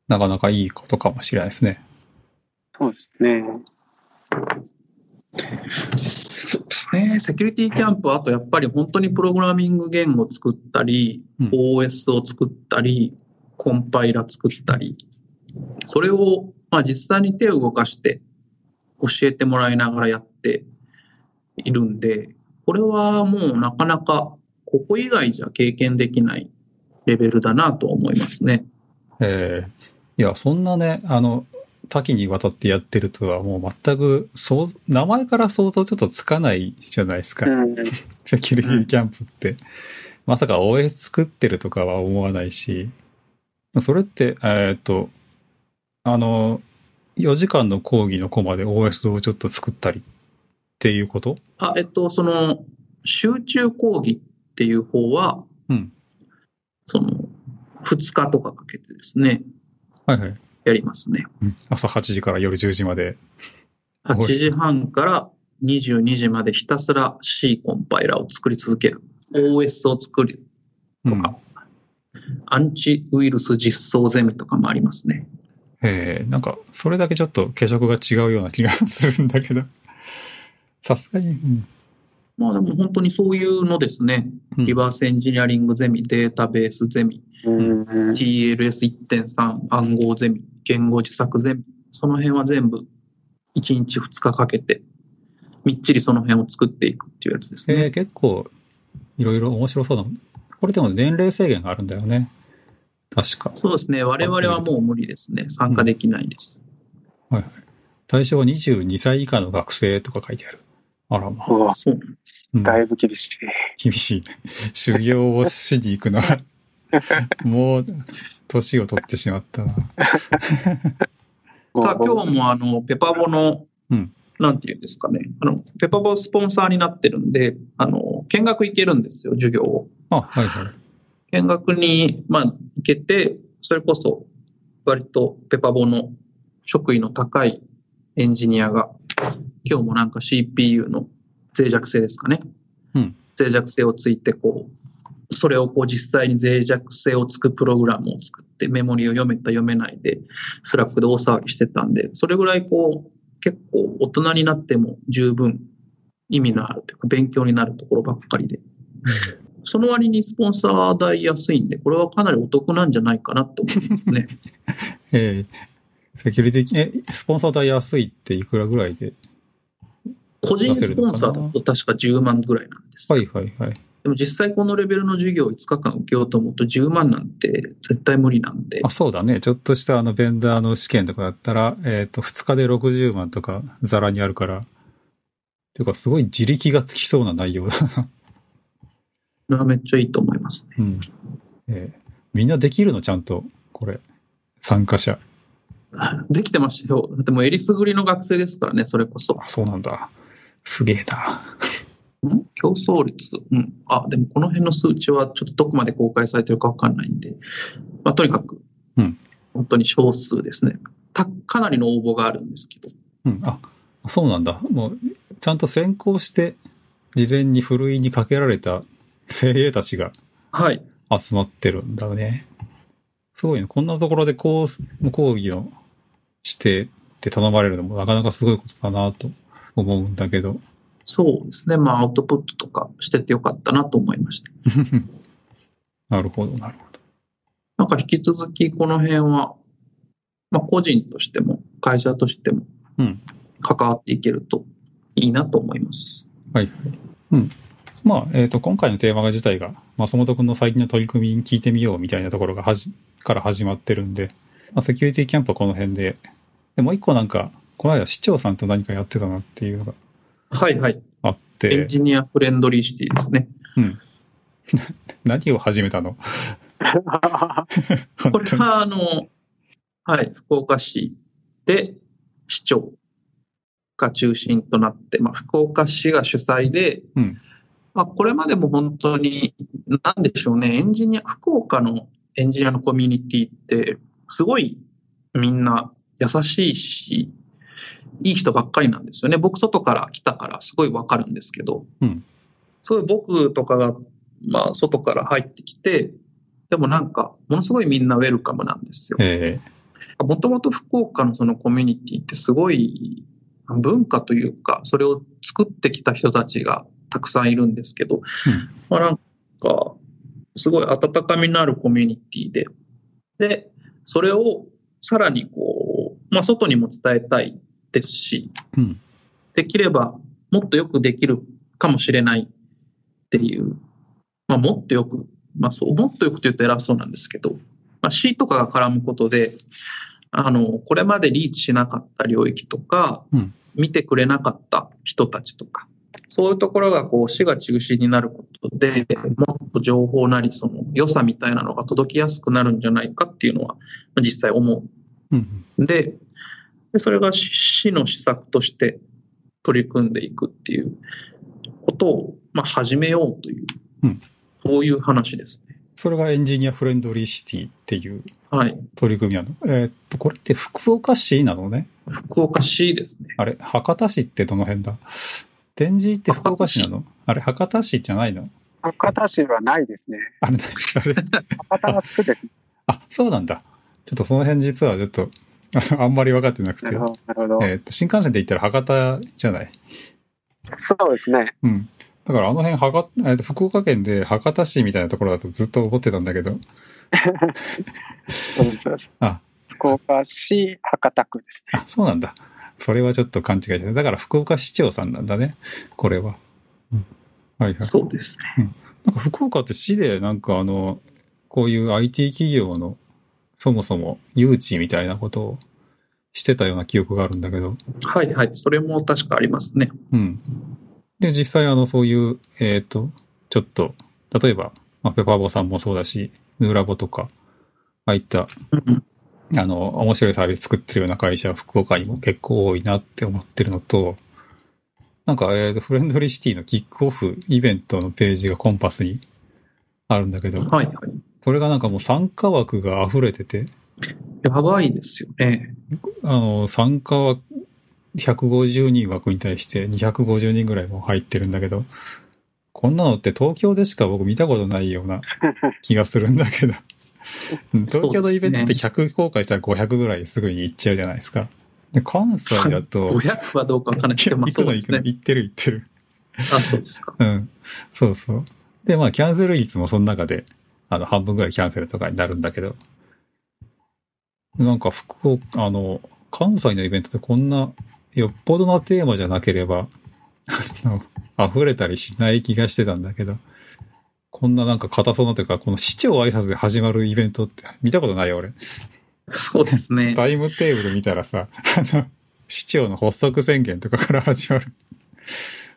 なかなかいいことかもしれないですね。そうですね。(laughs) そうですね。セキュリティキャンプは、あとやっぱり本当にプログラミング言語を作ったり、うん OS を作ったり、コンパイラ作ったり、それを、まあ、実際に手を動かして教えてもらいながらやっているんで、これはもうなかなかここ以外じゃ経験できないレベルだなと思いますね。ええいや、そんなね、あの、多岐にわたってやってるとはもう全く、そう、名前から想像ちょっとつかないじゃないですか。うん。(laughs) セキュリティキャンプって。まさか OS 作ってるとかは思わないし、それって、えーっと、あの、4時間の講義のコマで OS をちょっと作ったりっていうこと？あ、えっと、その、集中講義っていう方は、うん。その、2日とかかけてですね、はいはい。やりますね。うん朝8時から夜10時まで。8時半から22時までひたすら C コンパイラーを作り続ける。OS を作るうんとか、アンチウイルス実装ゼミとかもありますね。ええなんか、それだけちょっと化色が違うような気がするんだけど。さすがに、うんまあでも本当にそういうのですね。うんリバースエンジニアリングゼミ、データベースゼミ、うん。TLS1.3 暗号ゼミ、言語自作ゼミ、その辺は全部1日2日かけて、みっちりその辺を作っていくっていうやつですね。えー結構、いろいろ面白そうな。これでも年齢制限があるんだよね。確か。そうですね。我々はもう無理ですね。参加できないです。はいはい。対象は22歳以下の学生とか書いてある。あらまあ。そうなんです。うんだいぶ厳しい。厳しい。(laughs) 修行をしに行くのは、(laughs) もう、年を取ってしまったな。(laughs) ただ今日もあの、ペパボの、うんなんていうんですかね。あの、ペパボスポンサーになってるんで、あの、見学行けるんですよ、授業を。あ、はいはい。見学に、まあ、行けて、それこそ、割とペパボの職位の高いエンジニアが、今日もなんか CPU の脆弱性ですかね。うん脆弱性をついて、こう、それをこう実際に脆弱性をつくプログラムを作って、メモリを読めた読めないで、Slack で大騒ぎしてたんで、それぐらいこう、結構大人になっても十分意味のあるというか、勉強になるところばっかりで。その割にスポンサー代安いんで、これはかなりお得なんじゃないかなと思いますね。(laughs) えーセキュリティ、え、スポンサー代安いっていくらぐらいで？個人スポンサーだと確か10万ぐらいなんです。はいはいはい。でも実際このレベルの授業を5日間受けようと思うと10万なんて絶対無理なんであ、、そうだね。ちょっとしたあの、ベンダーの試験とかだったら、えっ、と、2日で60万とか、ザラにあるから、ていうか、すごい自力がつきそうな内容だな。これはめっちゃいいと思いますね。うん。えーみんなできるのちゃんと、これ。参加者。できてましたよ。だってもうえりすぐりの学生ですからね、それこそ。あ、そうなんだ。すげえな。ん？競争率？うん。あ、でもこの辺の数値はちょっとどこまで公開されてるかわかんないんで、まあ、とにかく、うん本当に少数ですね。たかなりの応募があるんですけど。うん。あ、そうなんだ。もう、ちゃんと先行して、事前にふるいにかけられた精鋭たちがはい。集まってるんだね。すごいね。こんなところでこう、講義をしてって頼まれるのもなかなかすごいことだなと思うんだけど。そうですね。まあ、アウトプットとかしててよかったなと思いました。なるほど、なるほど。なんか引き続きこの辺は、まあ、個人としても会社としてもうん。関わっていけるといいなと思います。はい。うん。まあ、えっ、と、今回のテーマが自体が、松本くんの最近の取り組みに聞いてみようみたいなところがはじ、から始まってるんで、まあ、セキュリティキャンプはこの辺で、で、もう一個なんか、この間市長さんと何かやってたなっていうのがはいはい。あっエンて、ジニアフレンドリーシティですね。うん。(laughs) 何を始めたの？(laughs) これは、あの、はい、福岡市で市長が中心となって、まあ、福岡市が主催で、うんまあ、これまでも本当に、なんでしょうね、エンジニア、福岡のエンジニアのコミュニティって、すごいみんな優しいし、いい人ばっかりなんですよね。僕、外から来たからすごいわかるんですけど、うんすごい僕とかが、まあ、外から入ってきて、でもなんか、ものすごいみんなウェルカムなんですよ。えもともと福岡のそのコミュニティってすごい文化というか、それを作ってきた人たちがたくさんいるんですけど、うんまあなんか、すごい温かみのあるコミュニティで、で、それをさらにこう、まあ外にも伝えたいですし、ーうん。できればもっとよくできるかもしれないっていう、まあ、もっとよく、まあ、そうもっとよくと言うと偉そうなんですけど、まあ、C とかが絡むことであのこれまでリーチしなかった領域とか、うん見てくれなかった人たちとかそういうところがこう市が中心になることでもっと情報なりその良さみたいなのが届きやすくなるんじゃないかっていうのはまあ実際思ううん。で、でそれが市市の施策として取り組んでいくっていうことを、まあ、始めようという、うんそういう話ですね。それがエンジニアフレンドリーシティっていうはい。取り組みなの？えーっと、これって福岡市なのね？福岡市ですね。あれ、博多市ってどの辺だ？天神って福岡市なの？あれ、博多市じゃないの？博多市はないですね。あれ、あれ、博多は区ですね。あ、そうなんだ。ちょっとその辺実はちょっと、あ (laughs) のあんまり分かってなくてなる。ほど。えーっと、新幹線で行ったら博多じゃない？そうですね。うん。だからあの辺、博えーっと福岡県で博多市みたいなところだとずっと思ってたんだけど、(laughs) そうです。そうですあ、福岡市博多区ですね。あ、そうなんだ。それはちょっと勘違いしてた。だから福岡市長さんなんだね。これは。うん、はいはい。そうですね。なんか福岡って市でなんかあの、こういう IT 企業のそもそも誘致みたいなことをしてたような記憶があるんだけど、はいはい。それも確かありますね。うん。で、実際あの、そういう、えっ、と、ちょっと、例えば、まあ、ペパーボさんもそうだし、ヌーラボとか、ああいった、うんあの、面白いサービス作ってるような会社は福岡にも結構多いなって思ってるのと、なんか、えーと、フレンドリーシティのキックオフイベントのページがコンパスにあるんだけど、はいはい。それがなんかもう参加枠が溢れてて、やばいですよね。あの、参加は150人枠に対して250人ぐらいも入ってるんだけど、こんなのって東京でしか僕見たことないような (laughs) 気がするんだけど。東京のイベントって100公開したら500ぐらいすぐに行っちゃうじゃないですか。で関西だと、(laughs) 500はどうかわかんないけど、まあそうですね。行ってる行ってる。あ、そうですか。うん。そうそう。で、まあ、キャンセル率もその中で、あの、半分ぐらいキャンセルとかになるんだけど、なんか、福岡、あの、関西のイベントってこんな、よっぽどなテーマじゃなければ、(laughs) あの、溢れたりしない気がしてたんだけど、こんななんか硬そうなというか、この市長挨拶で始まるイベントって見たことないよ、俺。そうですね。(laughs) タイムテーブル見たらさ、あの、市長の発足宣言とかから始まる。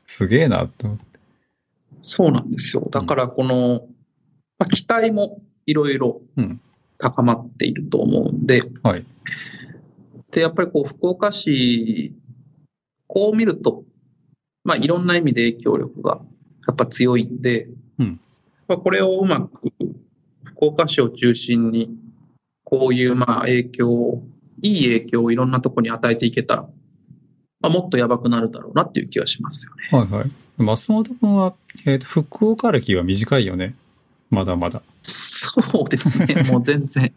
すげえな、と思って。そうなんですよ。だからこの、まあ、期待もいろいろうん高まっていると思うんで、はい。で、やっぱりこう、福岡市、こう見ると、まあ、いろんな意味で影響力がやっぱ強いんで、うんまあ、これをうまく福岡市を中心に、こういうまあ影響を、いい影響をいろんなところに与えていけたら、まあ、もっとやばくなるだろうなっていう気はしますよね。はいはい。松本君は、えっ、と、福岡歴は短いよね。まだまだ。そうですね。(laughs) もう全然。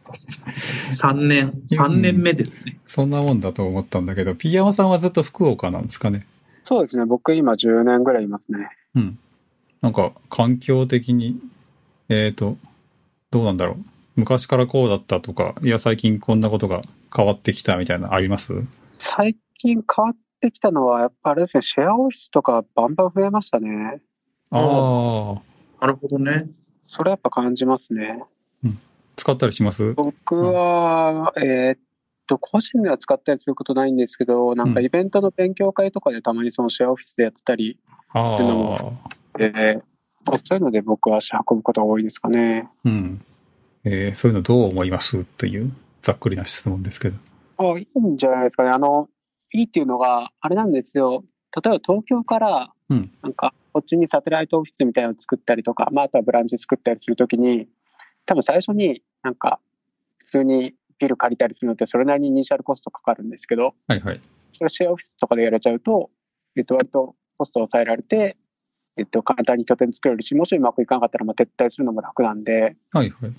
3年、3年目ですね。そんなもんだと思ったんだけど、ピーヤマさんはずっと福岡なんですかね？そうですね。僕今10年ぐらいいますね。うん。なんか、環境的に、えっ、と、どうなんだろう？昔からこうだったとか、いや、最近こんなことが変わってきたみたいなのあります？最近変わってきたのは、やっぱあれですね、シェアオフィスとかバンバン増えましたね。ああ、なるほどね。それやっぱ感じますね。使ったりします？僕は、えーっと、個人では使ったりすることないんですけど、なんかうんイベントの勉強会とかでたまにそのシェアオフィスでやってたりあっていうのあ、で、そういうので僕は足運ぶことが多いですかね。うん。えーそういうのどう思います？という、ざっくりな質問ですけど。あいいんじゃないですかね。あの、いいっていうのが、あれなんですよ。例えば東京からうん、なんか、こっちにサテライトオフィスみたいなのを作ったりとか、まあ、あとはブランチ作ったりするときに、多分最初になんか、普通にビル借りたりするのってそれなりにイニシャルコストかかるんですけど、はいはい。それシェアオフィスとかでやれちゃうと、えっと、割とコストを抑えられて、えっと、簡単に拠点作れるし、もしうまくいかなかったら、まあ、撤退するのも楽なんで、はいはい。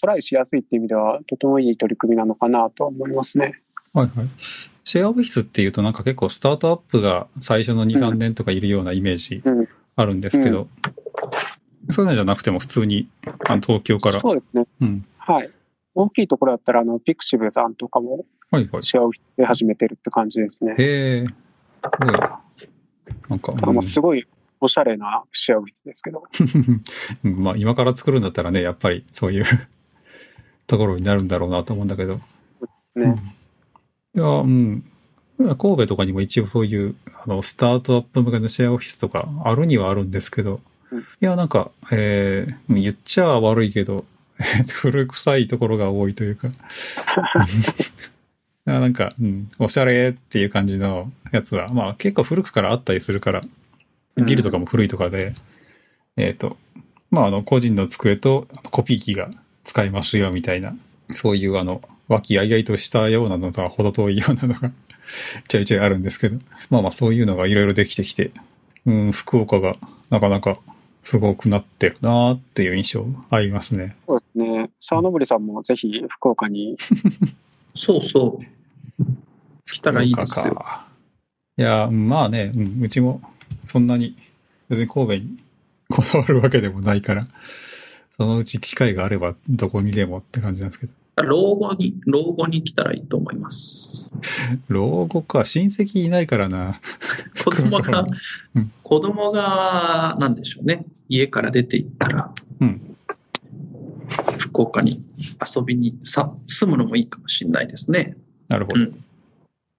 トライしやすいっていう意味では、とてもいい取り組みなのかなと思いますね。はいはい。シェアオフィスっていうとなんか結構スタートアップが最初の2、3年とかいるようなイメージうん。あるんですけど、そういうのじゃなくても普通にあの東京から。そうですね。うん。はい。大きいところだったら、あの、ピクシブさんとかもはいはい。シェアオフィスで始めてるって感じですね。へえ、すごいな。なんか、あまあすごいおしゃれなシェアオフィスですけど。う (laughs) んまあ今から作るんだったらね、やっぱりそういう (laughs) ところになるんだろうなと思うんだけど。ね。いや、うん。神戸とかにも一応そういう、あの、スタートアップ向けのシェアオフィスとかあるにはあるんですけど、うん。いや、なんか、えー、言っちゃ悪いけど、古臭いところが多いというか、(laughs) あなんか、うん、おしゃれっていう感じのやつは、まあ結構古くからあったりするから、ビルとかも古いとかで、えっ、と、まああの、個人の机とコピー機が使えますよみたいな、そういうあの、和気あいあいとしたようなのとは程遠いようなのが (laughs) ちょいちょいあるんですけど、まあまあそういうのがいろいろできてきて、うん、福岡がなかなかすごくなってるなっていう印象ありますね。そうですね。沢登さんもぜひ福岡に。(laughs) そうそう。来たらいいですよ。いや、まあね、うん、うちもそんなに別に神戸に (laughs) こだわるわけでもないから、そのうち機会があればどこにでもって感じなんですけど。老後に、老後に来たらいいと思います。老後か、親戚いないからな。(laughs) 子供が (laughs) うん、子供が、なんでしょうね。家から出て行ったら、うん。福岡に遊びにさ住むのもいいかもしれないですね。なるほど。うん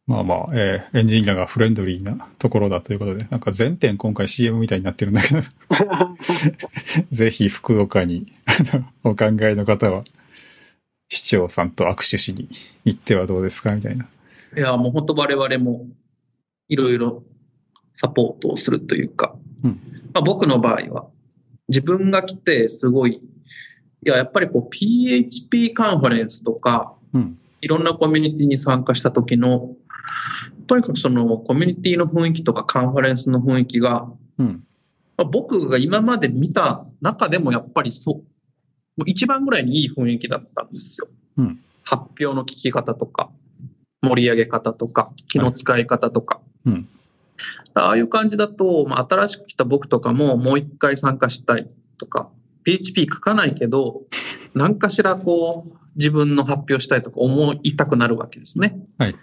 まあまあ、えーエンジニアがフレンドリーなところだということで、なんか全編今回 CM みたいになってるんだけど、(laughs) ぜひ福岡にあのお考えの方は、市長さんと握手しに行ってはどうですか？みたいな。いや、もう本当我々もいろいろサポートをするというか、うんまあ、僕の場合は自分が来てすごい、いや、やっぱりこう PHP カンファレンスとか、うん。いろんなコミュニティに参加した時の、とにかくそのコミュニティの雰囲気とかカンファレンスの雰囲気が、うん。まあ僕が今まで見た中でもやっぱりそう、もう一番ぐらいにいい雰囲気だったんですよ。うん発表の聞き方とか、盛り上げ方とか、気の使い方とか。うん。ああいう感じだと、まあ、新しく来た僕とかももう一回参加したいとか、PHP 書かないけど、(laughs) 何かしらこう、自分の発表したいとか思いたくなるわけですね。はい。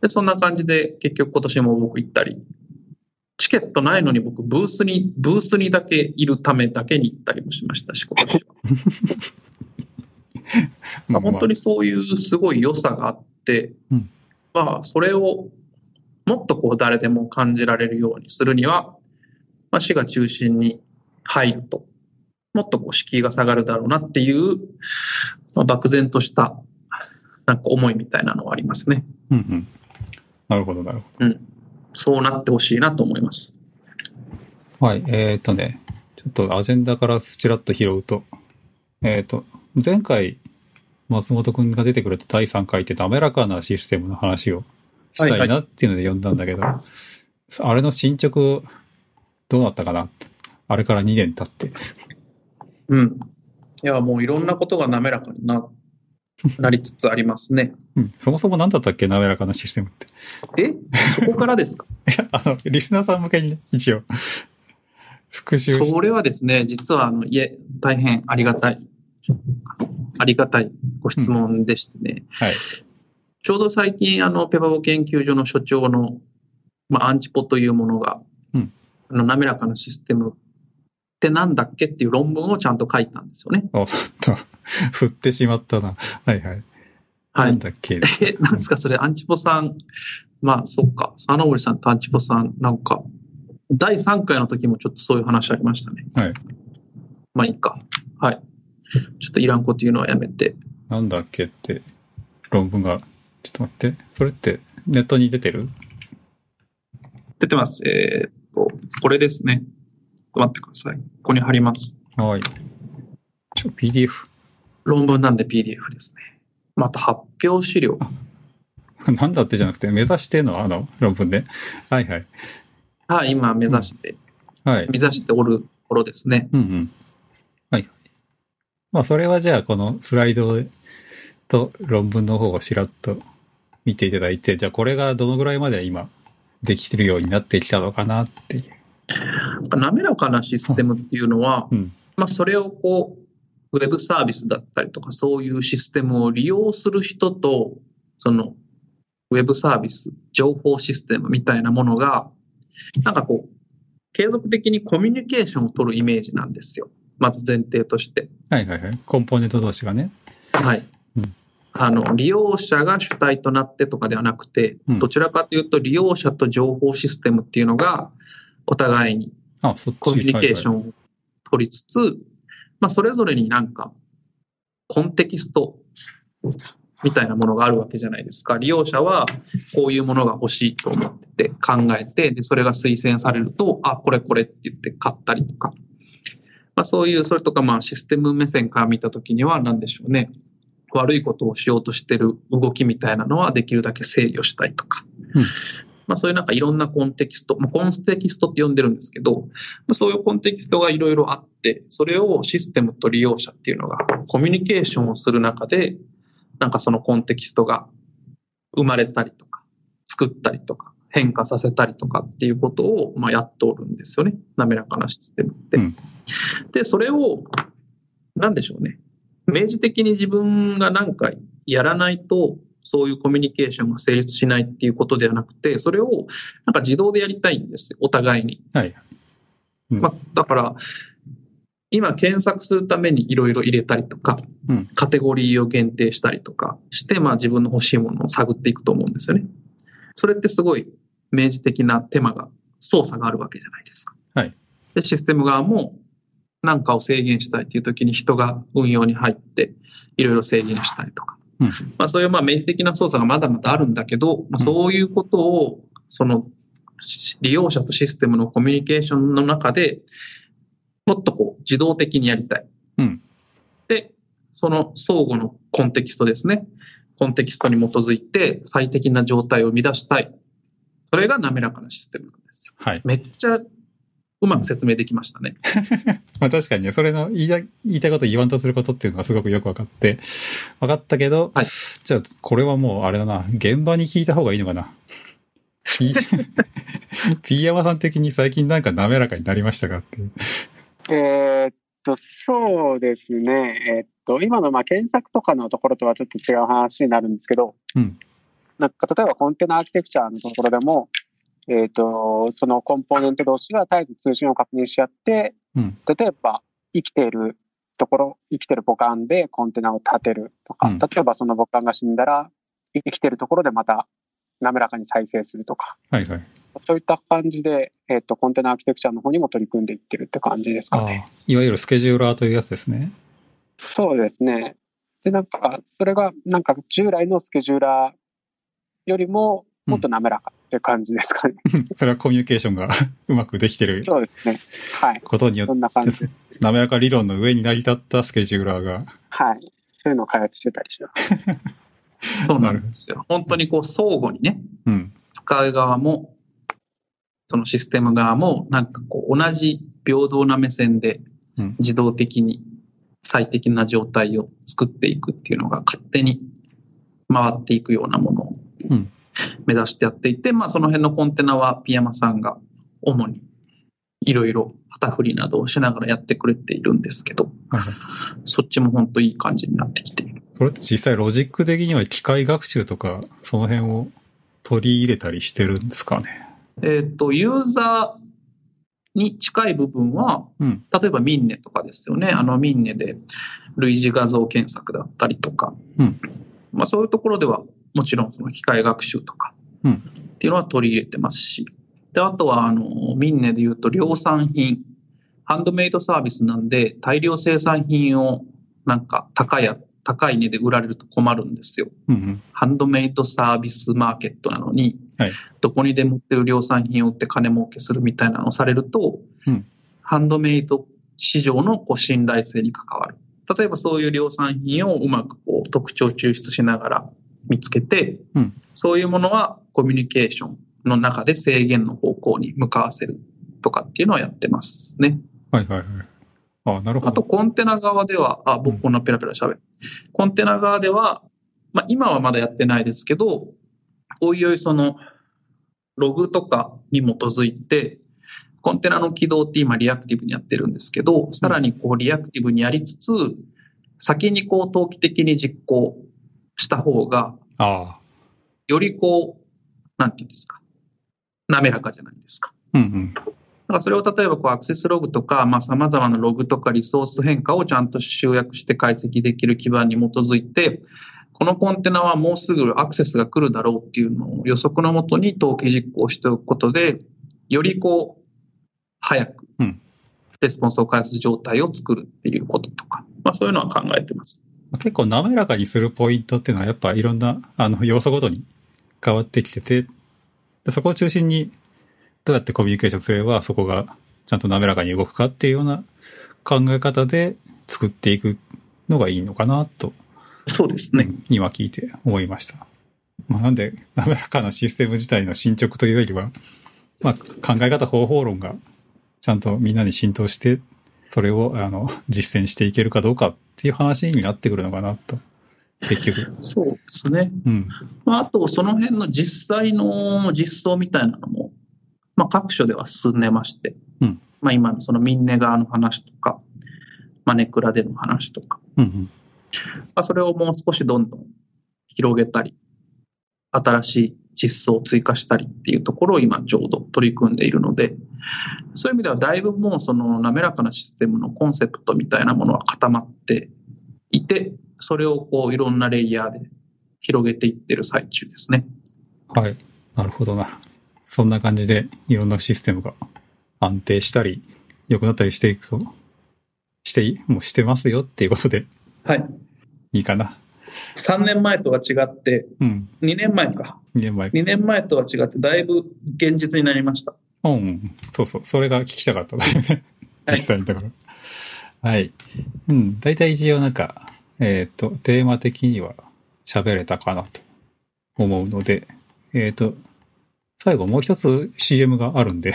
で、そんな感じで結局今年も僕行ったり、チケットないのに僕ブースに、ブースにだけいるためだけに行ったりもしましたし、今年は。(laughs) まあ、本当にそういうすごい良さがあって、うんまあ、それをもっとこう誰でも感じられるようにするには、まあ、市が中心に入ると、もっとこう敷居が下がるだろうなっていう、まあ、漠然としたなんか思いみたいなのはありますね。うんうん。なるほど、なるほそうなってほしいなと思います。ど。はい。えーっとね、ちょっとアジェンダからちらっと拾うと、えーっと、前回、松本くんが出てくれた第3回って滑らかなシステムの話をしたいなっていうので読んだんだけど、あれの進捗、どうなったかなあれから2年経って。うん。いや、もういろんなことが滑らかにななりつつありますね。うん。そもそも何だったっけ？滑らかなシステムって。え？そこからですか？(laughs) あの、リスナーさん向けにね、一応。復習しそれはですね、実は、あの、いえ、大変ありがたい、ありがたいご質問でしてね、はい。ちょうど最近、あの、ペパボ研究所の所長の、まあ、アンチポというものが、うんあの滑らかなシステムってなんだっけっていう論文をちゃんと書いたんですよね。(laughs) おっと、振ってしまったな。はいはい。はい。なんだっけ？(laughs) え、なんですか、それ、アンチポさん、まあ、そっか、佐野森さんとアンチポさん、なんか、第3回の時もちょっとそういう話ありましたね。はい。まあいいか。はい。ちょっといらんこと言うのはやめて。なんだっけって、論文が、ちょっと待って。それって、ネットに出てる？出てます。えーっと、これですね。待ってください。ここに貼ります。はい。ちょ、PDF。論文なんで PDF ですね。また発表資料。なんだってじゃなくて、目指しての？あの論文で？はいはい。はい、今目指して、はい。目指しておるところですね。うんうん。はい。まあ、それはじゃあ、このスライドと論文の方をしらっと見ていただいて、じゃあ、これがどのぐらいまで今、できてるようになってきたのかなっていう。滑らかなシステムっていうのは、うん。まあ、それをこう、ウェブサービスだったりとか、そういうシステムを利用する人と、その、ウェブサービス、情報システムみたいなものが、なんかこう、継続的にコミュニケーションを取るイメージなんですよ。まず前提として。はいはいはい。コンポーネント同士がね。はいうん。あの、利用者が主体となってとかではなくて、うんどちらかというと利用者と情報システムっていうのが、お互いにあ、そっち。コミュニケーション。ンを取りつつ、まあ、それぞれになんか、コンテキストみたいなものがあるわけじゃないですか。利用者はこういうものが欲しいと思ってて考えて、で、それが推薦されると、あ、これこれって言って買ったりとか。まあ、そういう、それとかまあシステム目線から見たときには何でしょうね。悪いことをしようとしてる動きみたいなのはできるだけ制御したいとか。うんまあ、そういうなんかいろんなコンテキスト、まあ、コンテキストって呼んでるんですけど、まあそういうコンテキストがいろいろあって、それをシステムと利用者っていうのがコミュニケーションをする中で、なんかそのコンテキストが生まれたりとか、作ったりとか、変化させたりとかっていうことを、まあ、やっておるんですよね。滑らかなシステムって。うんで、それを、なんでしょうね。明示的に自分が何かやらないと、そういうコミュニケーションが成立しないっていうことではなくて、それをなんか自動でやりたいんですよ、お互いに。はい。うんまあ、だから、今検索するためにいろいろ入れたりとか、うんカテゴリーを限定したりとかして、まあ自分の欲しいものを探っていくと思うんですよね。それってすごい明示的な手間が、操作があるわけじゃないですか。はい。で、システム側も何かを制限したいという時に人が運用に入っていろいろ制限したりとか。うんまあそういうまあ明示的な操作がまだまだあるんだけど、まあ、そういうことを、その利用者とシステムのコミュニケーションの中でもっとこう自動的にやりたい。うんで、その相互のコンテキストですね。コンテキストに基づいて最適な状態を生み出したい。それが滑らかなシステムなんですよ。はい。めっちゃうまく説明できましたね。(laughs) まあ確かにね、それの言いた言いたいこと言わんとすることっていうのはすごくよく分かって、分かったけど、はいじゃあこれはもうあれだな、現場に聞いた方がいいのかな。P, P 山さん的に最近なんか滑らかになりましたかっていう。えーっと、そうですね。えーっと、今のまあ検索とかのところとはちょっと違う話になるんですけど、うんなんか例えばコンテナアーキテクチャのところでも、えーっと、そのコンポーネント同士が絶えず通信を確認し合って、うん例えば生きているところ、生きてる母艦でコンテナを立てるとか、うん例えばその母艦が死んだら、生きてるところでまた滑らかに再生するとか、はいはい。そういった感じで、えーっと、コンテナアーキテクチャの方にも取り組んでいってるって感じですかね。いわゆるスケジューラーというやつですね。そうですね。で、なんか、それが、なんか、従来のスケジューラーよりも、もっと滑らかって感じですかね。(laughs) それはコミュニケーションが (laughs) うまくできてるそうですね。はい。ことによそんな感じって、滑らか理論の上に成り立ったスケジューラーが。はい。そういうのを開発してたりします。(laughs) そうなんですよ。本当にこう相互にね、うん。使う側も、そのシステム側も、なんかこう同じ平等な目線でうん自動的に最適な状態を作っていくっていうのが勝手に回っていくようなものをうん目指してやっていて、まあその辺のコンテナはピヤマさんが主にいろいろ旗振りなどをしながらやってくれているんですけど、はいはいそっちも本当いい感じになってきている。それって実際ロジック的には機械学習とか、その辺を取り入れたりしてるんですかね？えっ、と、ユーザーに近い部分は、うん。例えばミンネとかですよね。あのミンネで類似画像検索だったりとか、うんまあそういうところではもちろんその機械学習とかうんっていうのは取り入れてますし、で、あとはあのミンネで言うと量産品、ハンドメイドサービスなんで大量生産品をなんか高いや、高い値で売られると困るんですよ。うんうん。ハンドメイドサービスマーケットなのに、はいどこにでも売ってる量産品を売って金儲けするみたいなのをされると、うんハンドメイド市場のこう信頼性に関わる。例えばそういう量産品をうまくこう特徴抽出しながら見つけて、うんそういうものはコミュニケーションの中で制限の方向に向かわせるとかっていうのはやってますね。はいはいはい。あなるほあとど。コンテナ側では、あ、うん僕こんなペラペラ喋る。コンテナ側では、まあ今はまだやってないですけど、おいおいそのログとかに基づいて、コンテナの起動って今リアクティブにやってるんですけど、さらにこうリアクティブにやりつつ、先にこう投機的に実行した方が、ああ。よりこう、なんていうんですか、滑らかじゃないですか。うんうん。だからそれを例えばこうアクセスログとか、まあ、様々なログとかリソース変化をちゃんと集約して解析できる基盤に基づいて、このコンテナはもうすぐアクセスが来るだろうっていうのを予測のもとに登記実行しておくことで、よりこう、早くうん、レスポンスを返す状態を作るっていうこととか、まあそういうのは考えてます。結構滑らかにするポイントっていうのはやっぱいろんなあの要素ごとに変わってきてて、でそこを中心にどうやってコミュニケーションすればそこがちゃんと滑らかに動くかっていうような考え方で作っていくのがいいのかなと、そうですね。うん今聞いて思いました。まあ、なんで滑らかなシステム自体の進捗というよりは、まあ、考え方方法論がちゃんとみんなに浸透して、それをあの (laughs) 実践していけるかどうかっていう話になってくるのかなと。結局。そうですね。うん。まあ、あと、その辺の実際の実装みたいなのも、まあ、各所では進んでまして、うんまあ、今のそのミンネ側の話とか、まあ、ネクラでの話とか、うんうん。まあ、それをもう少しどんどん広げたり、新しい実装を追加したりっていうところを今ちょうど取り組んでいるので、そういう意味ではだいぶもうその滑らかなシステムのコンセプトみたいなものは固まっていて、それをこういろんなレイヤーで広げていってる最中ですね。はい。なるほどな。そんな感じでいろんなシステムが安定したり、良くなったりしていくと、してい、もうしてますよっていうことではい。いいかな。3年前とは違って、うん。2年前か。2年前。2年前とは違って、だいぶ現実になりました。うん。そうそう。それが聞きたかったんだよね。(laughs) はい実際にだから。はい。うん。大体一応なんか、えっ、と、テーマ的には喋れたかなと思うので、えっ、と、最後もう一つ CM があるんで、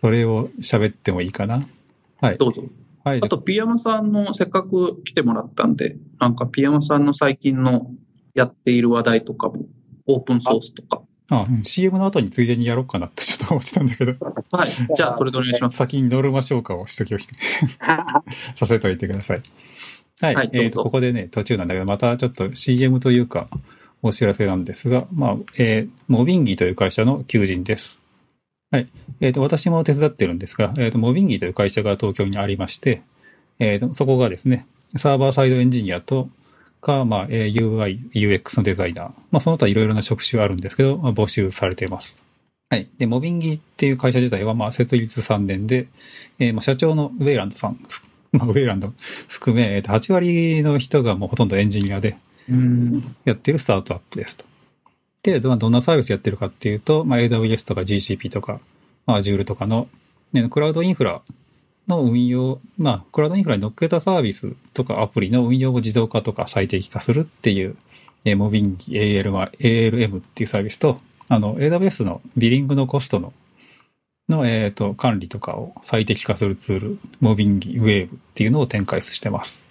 それを喋ってもいいかな。はい。どうぞ。はい。あと、ピヤマさんのせっかく来てもらったんで、なんかピヤマさんの最近のやっている話題とかも、オープンソースとか。あ、うん CM の後についでにやろうかなって (laughs) ちょっと思ってたんだけど、はい。じゃあ、それでお願いします。先にノルマ消化をしときをして (laughs) させておいてください。はい。はいえっ、と、どうぞここでね、途中なんだけど、またちょっと CM というか、お知らせなんですが、まあ、えーモビンギという会社の求人です。はい。えっ、と、私も手伝ってるんですが、えっ、と、モビンギという会社が東京にありまして、えっ、と、そこがですね、サーバーサイドエンジニアと、か、まあ、えー UI、UX のデザイナー。まあ、その他いろいろな職種あるんですけど、まあ、募集されています。はい。で、モビンギっていう会社自体は、まあ、設立3年で、えーまあ、社長のウェイランドさん、ふ (laughs) まあ、ウェイランド含め、えーと8割の人がもうほとんどエンジニアでうん。やってるスタートアップですと。で、どどんなサービスやってるかっていうと、まあ、AWS とか GCP とか、まあ、Azure とかの、ね、クラウドインフラの運用、まあ、クラウドインフラに乗っけたサービスとかアプリの運用を自動化とか最適化するっていう、えー Mobingi AL ALM っていうサービスと、あの、AWS の billing のコストのの、えっ、と、管理とかを最適化するツール、 Mobingi Wave っていうのを展開してます。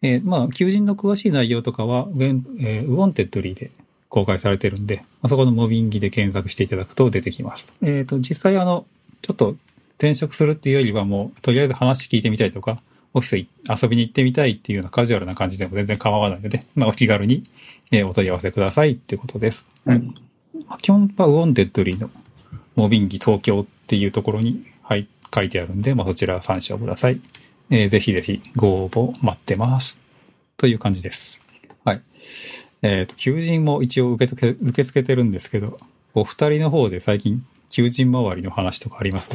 えーまあ、求人の詳しい内容とかは、え Wantedly で公開されてるんで、まあ、そこの Mobingi で検索していただくと出てきます。えっ、と、実際あの、ちょっと転職するっていうよりはもう、とりあえず話聞いてみたいとか、オフィスい遊びに行ってみたいっていうようなカジュアルな感じでも全然構わないので、(laughs) まあ、お気軽に、えーお問い合わせくださいってことです。うん。まあ基本は Wantedly の Mobingi 東京っていうところに、はい、書いてあるんで、まあ、そちら参照ください。えーぜひぜひご応募待ってます。という感じです。はい。えっ、と、求人も一応受け付け、受け付けてるんですけど、お二人の方で最近、求人周りの話とかあります？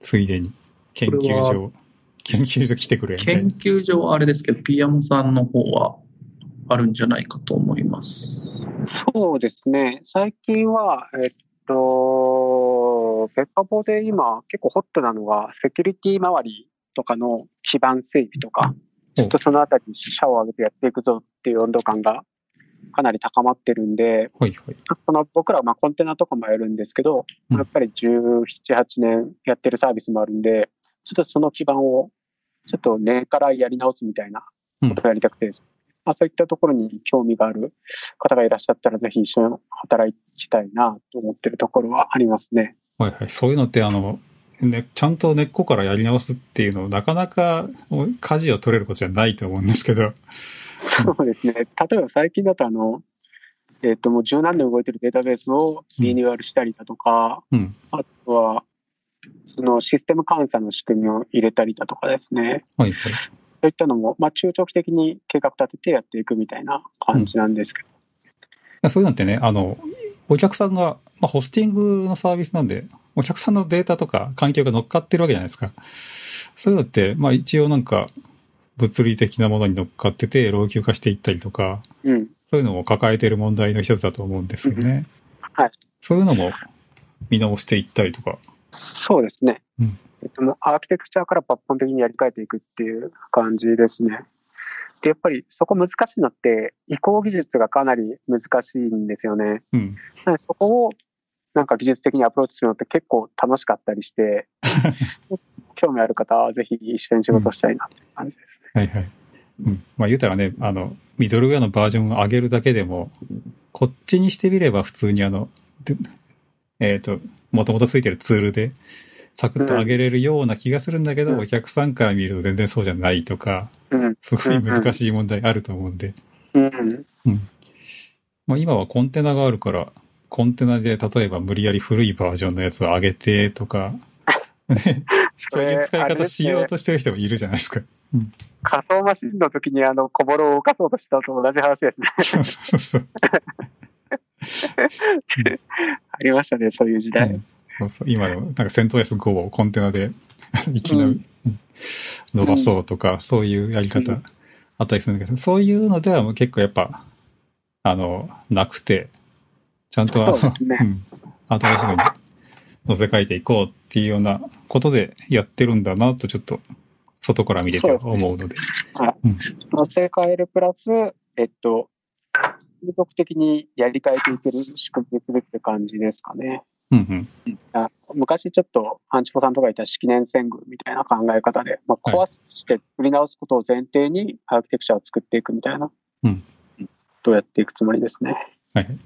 ついでに。研究所、研究所来てくれ研。究所はあれですけど、ピアモさんの方はあるんじゃないかと思います。そうですね。最近は、えっと、ペッパボで今結構ホットなのが、セキュリティ周りとかの基盤整備とか、ちょっとそのあたりに死者を上げてやっていくぞっていう温度感がかなり高まってるんで、はいはい。この僕らはまあコンテナとかもやるんですけど、うんやっぱり17、8年やってるサービスもあるんで、ちょっとその基盤をちょっと根からやり直すみたいなことをやりたくて、まあ、そういったところに興味がある方がいらっしゃったら、ぜひ一緒に働きたいなと思ってるところはありますね。はいはい。そういうのって、あの、ね、ちゃんと根っこからやり直すっていうの、なかなか舵を取れることじゃないと思うんですけど。そうですね。例えば最近だとあの、えっ、と、もう十何年動いてるデータベースをリニューアルしたりだとか、うん。あとは、そのシステム監査の仕組みを入れたりだとかですね。はいはい。そういったのも、まあ、中長期的に計画立ててやっていくみたいな感じなんですけど。そういうのってね、あの、お客さんが、まあ、ホスティングのサービスなんで、お客さんのデータとか環境が乗っかってるわけじゃないですか。そういうのって、まあ一応なんか、物理的なものに乗っかってて、老朽化していったりとか、うん。そういうのも抱えている問題の一つだと思うんですよね。はい。そういうのも見直していったりとか。そうですね。うんえっと、もうアーキテクチャから抜本的にやり替えていくっていう感じですね。で、やっぱりそこ難しいのって、移行技術がかなり難しいんですよね。うん。そこをなんか技術的にアプローチするのって結構楽しかったりして、(laughs) 興味ある方はぜひ一緒に仕事したいなって感じですね。はいはい。うん。まあ言うたらね、あの、ミドルウェアのバージョンを上げるだけでも、こっちにしてみれば普通にあの、でえっ、と、もともとついてるツールで、サクッと上げれるような気がするんだけど、うんお客さんから見ると全然そうじゃないとか、うん。すごい難しい問題あると思うんで。うん。まあ今はコンテナがあるから、コンテナで例えば無理やり古いバージョンのやつを上げてとか、(laughs) ね。そういう使い方しようとしてる人もいるじゃないですか。仮想マシンの時にあの、小ボロを動かそうとしたと同じ話ですね。(laughs) そうそうそう。(laughs) ありましたね、そういう時代。うんそうそう。今でも、なんかセント S5 をコンテナでいきなりうん。伸ばそうとか、そういうやり方うん。あったりするんだけど、そういうのではもう結構やっぱ、あの、なくて、ちゃんとねうん新しいのに乗せ替えていこうっていうようなことでやってるんだなとちょっと外から見てて思うので。乗せ替えるプラス、えっと、継続的にやり替えていける仕組みにするって感じですかね。うんうん。あ昔ちょっと、アンチポさんとかいた式年遷宮みたいな考え方で、まあ、は壊して売り直すことを前提にアーキテクチャを作っていくみたいな、うんどうやっていくつもりですね。はい。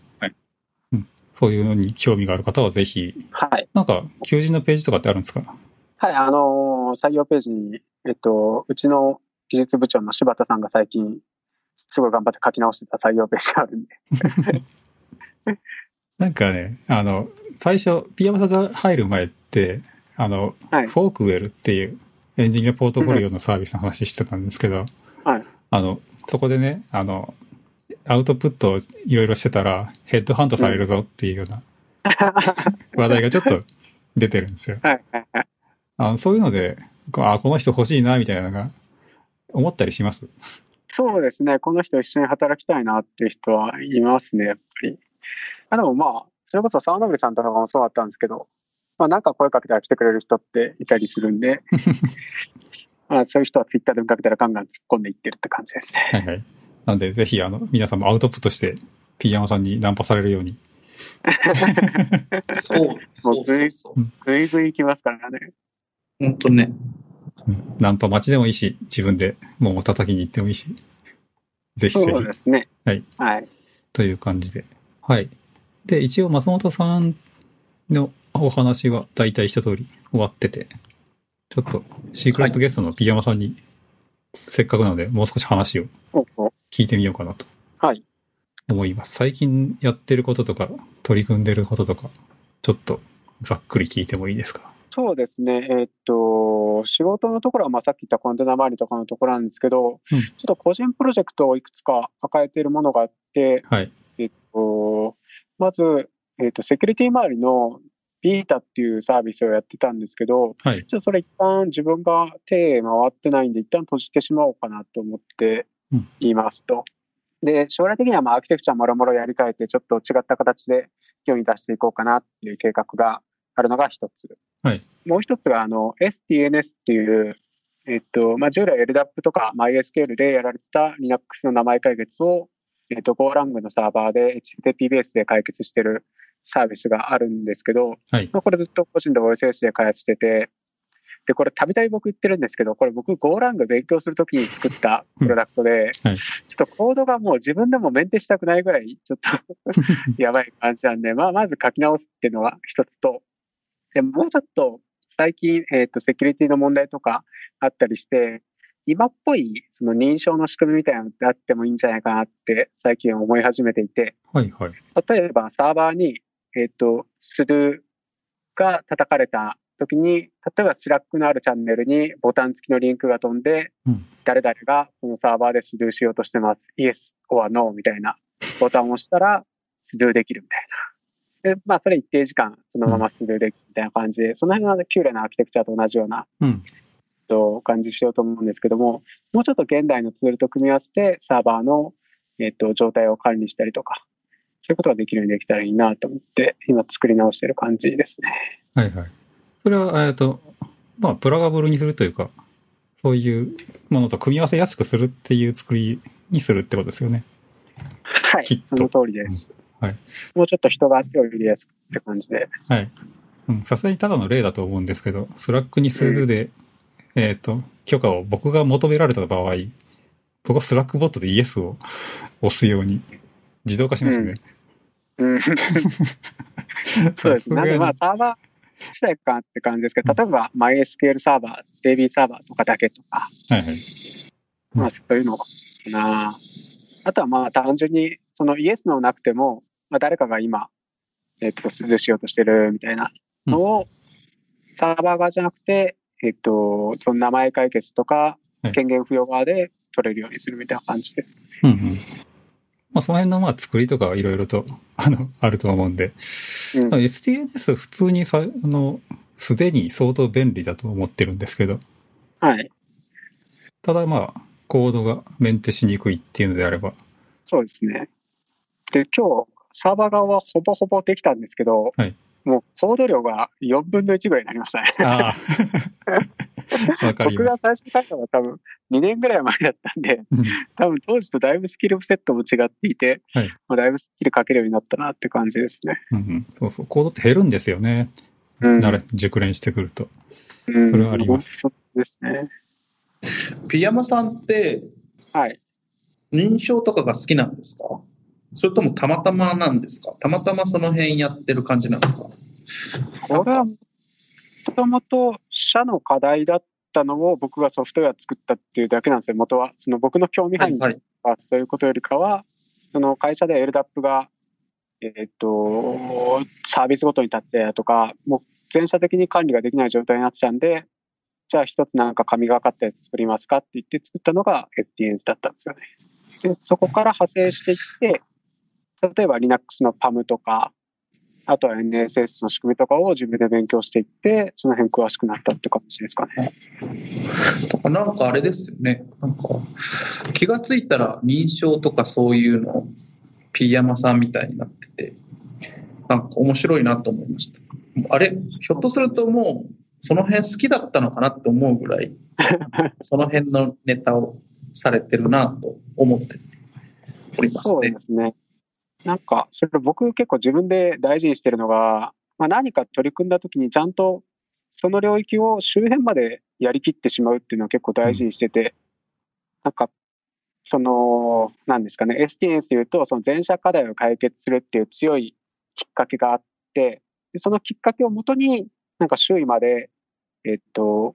そういうのに興味がある方はぜひ、はい。なんか、求人のページとかってあるんですか？はい、あのー採用ページに、えっと、うちの技術部長の柴田さんが最近、すごい頑張って書き直してた採用ページがあるんで。(laughs) なんかね、あの、最初、ピアマさんが入る前って、あの、はい Forkwell っていうエンジニアポートフォリオのサービスの話してたんですけど、はい。あの、そこでね、あの、アウトプットをいろいろしてたら、ヘッドハントされるぞっていうような話題がちょっと出てるんですよ。(laughs) はい、はい、はい。あのそういうので、あ、この人欲しいな、みたいなのが、思ったりします？そうですね。この人一緒に働きたいなっていう人はいますね、やっぱり。あでもまあ、それこそ沢登さんとかもそうだったんですけど、まあなんか声かけたら来てくれる人っていたりするんで、(laughs) まあそういう人はツイッターで見かけたらガンガン突っ込んでいってるって感じですね。はいはい。なので、ぜひ、あの、皆さんもアウトプットして、ピーヤマさんにナンパされるように。(laughs) そう、そうそうそう。ぐいぐい行きますからね。本当ね。うんナンパ待ちでもいいし、自分でもう叩きに行ってもいいし。ぜひぜひそう。ですね。はい。はい。という感じで。はい。で、一応松本さんのお話は大体一通り終わってて、ちょっとシークレットゲストのピヤマさんに、せっかくなのでもう少し話を聞いてみようかなとはい。思います。最近やってることとか、取り組んでることとか、ちょっとざっくり聞いてもいいですか？そうですね。えーっと、仕事のところは、まあ、さっき言ったコンテナ周りとかのところなんですけど、うんちょっと個人プロジェクトをいくつか抱えているものがあって、はい。えっと、まず、えっと、セキュリティ周りのビータっていうサービスをやってたんですけど、はい。ちょっとそれ一旦自分が手回ってないんで、一旦閉じてしまおうかなと思ってうん言いますと。で、将来的にはまあアーキテクチャもろもろやり替えて、ちょっと違った形で世に出していこうかなっていう計画があるのが一つ。はいもう一つが、あの、STNS っていう、えっと、まあ、従来 LDAP とか MySQL でやられてた Linux の名前解決を、えっと、GoLang のサーバーで HTTP ベースで解決してるサービスがあるんですけど、はい。まあ、これずっと個人で OSS で開発してて、で、これたびたび僕言ってるんですけど、これ僕 GoLang 勉強するときに作ったプロダクトで、はいちょっとコードがもう自分でもメンテしたくないぐらい、ちょっと (laughs) やばい感じなんで、まあ、まず書き直すっていうのが一つと、でもうちょっと最近、えっ、と、セキュリティの問題とかあったりして、今っぽいその認証の仕組みみたいなのってあってもいいんじゃないかなって最近思い始めていて、はい。はい。例えばサーバーに、えっ、と、 sudo が叩かれた時に、例えば Slack のあるチャンネルにボタン付きのリンクが飛んで、うん誰々がこのサーバーで sudo しようとしてます。Yes or No みたいなボタンを押したら sudo できるみたいな。で、まあ、それ一定時間そのまま sudo できるみたいな感じで、その辺はキューレなアーキテクチャと同じようなうん。と感じしようと思うんですけども、もうちょっと現代のツールと組み合わせてサーバーの、えっと状態を管理したりとか、そういうことができるようにできたらいいなと思って、今作り直してる感じですね。はい。はい。それは、えっと、まあ、プラガブルにするというか、そういうものと組み合わせやすくするっていう作りにするってことですよね。はいその通りです。うんはいもうちょっと人が手を入れやすくって感じで。はい。うんさすがにただの例だと思うんですけど、 Slack に sudo で、えっ、と、許可を僕が求められた場合、僕は Slackbot でイエスを押すように自動化しますね。うん、(laughs) そうです。さすがになんでまあサーバー自体かって感じですけど、例えば MySQL サーバー、DB サーバーとかだけとか、はいはい。うんまあそういうのかな。あとはまあ単純に、そのイエスのなくても、まあ誰かが今、えっ、と、スルーしようとしてるみたいなのを、サーバー側じゃなくて、えっ、と、その名前解決とかはい、権限付与側で取れるようにするみたいな感じです。うんうん。まあ、その辺のまあ作りとかいろいろと、あの、(laughs) あると思うんで、うんまあ STNS 普通にさ、あの、すでに相当便利だと思ってるんですけど、はい。ただまあ、コードがメンテしにくいっていうのであれば、そうですね。で、今日、サーバー側はほぼほぼできたんですけど、はいもうコード量が4分の1ぐらいになりましたね。ああ、(laughs) (laughs) わかり僕がます。最初に書いたのは多分2年ぐらい前だったんで、うん多分当時とだいぶスキルセットも違っていて、はいまあ、だいぶスキル書けるようになったなって感じですね。うんうんそうそう、コードって減るんですよね。うん。慣れ、熟練してくると。うん、それはありますそうですね。ピヤマさんってはい。認証とかが好きなんですか？それともたまたまなんですか？たまたまその辺やってる感じなんですか？これは、もともと社の課題だったのを僕がソフトウェア作ったっていうだけなんですよ、元は。その僕の興味範囲はそういうことよりかは、その会社で LDAP が、えっと、サービスごとに立ってとか、もう全社的に管理ができない状態になってたんで、じゃあ一つなんか神がかったやつ作りますかって言って作ったのが SDNs だったんですよね。で、そこから派生していって、例えば Linux の PAM とか、あとは NSS の仕組みとかを自分で勉強していって、その辺詳しくなったって感じですかね。とかなんかあれですよね。なんか気がついたら認証とかそういうのピーヤマさんみたいになってて、なんか面白いなと思いました。あれ、ひょっとするともうその辺好きだったのかなって思うぐらい、(laughs) その辺のネタをされてるなと思っておりますねそうで。すね。なんか、それ僕結構自分で大事にしてるのが、まあ、何か取り組んだ時にちゃんとその領域を周辺までやりきってしまうっていうのは結構大事にしてて、なんか、その、なんですかね、STNS で言うと、その全社課題を解決するっていう強いきっかけがあって、でそのきっかけをもとに、なんか周囲まで、えっと、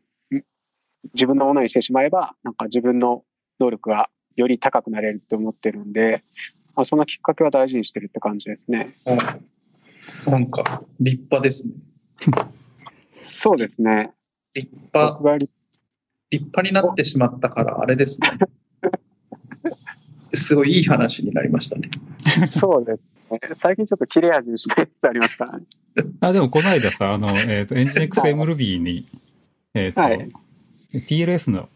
自分のものにしてしまえば、なんか自分の能力がより高くなれるって思ってるんで、まあ、そのきっかけは大事にしてるって感じですね。うんなんか、立派ですね。そうですね。立派立立派になってしまったから、あれですね。すごいいい話になりましたね。そうですね。最近ちょっと切れ味にしてつつありますからね。あ、でもこの間さ、あの、えっ、と、エンジニ x m ルビーに、えっ、と、はい TLS の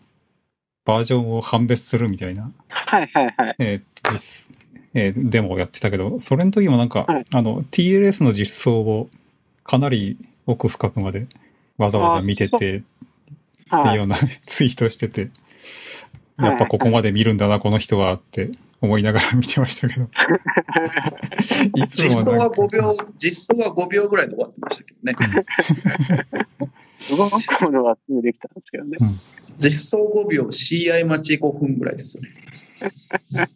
バージョンを判別するみたいな、はいはいはい。えっ、と、実えーデモをやってたけど、それの時もなんか、はいあの、TLS の実装をかなり奥深くまでわざわざ見てて、っていうはいような (laughs) ツイートしてて、やっぱここまで見るんだな、この人はって思いながら (laughs) 見てましたけど。実装はもなんか5秒、実装は5秒ぐらいで終わってましたけどね。動くものはすぐできたんですけどね。実装5秒、CI 待ち5分ぐらいですよね。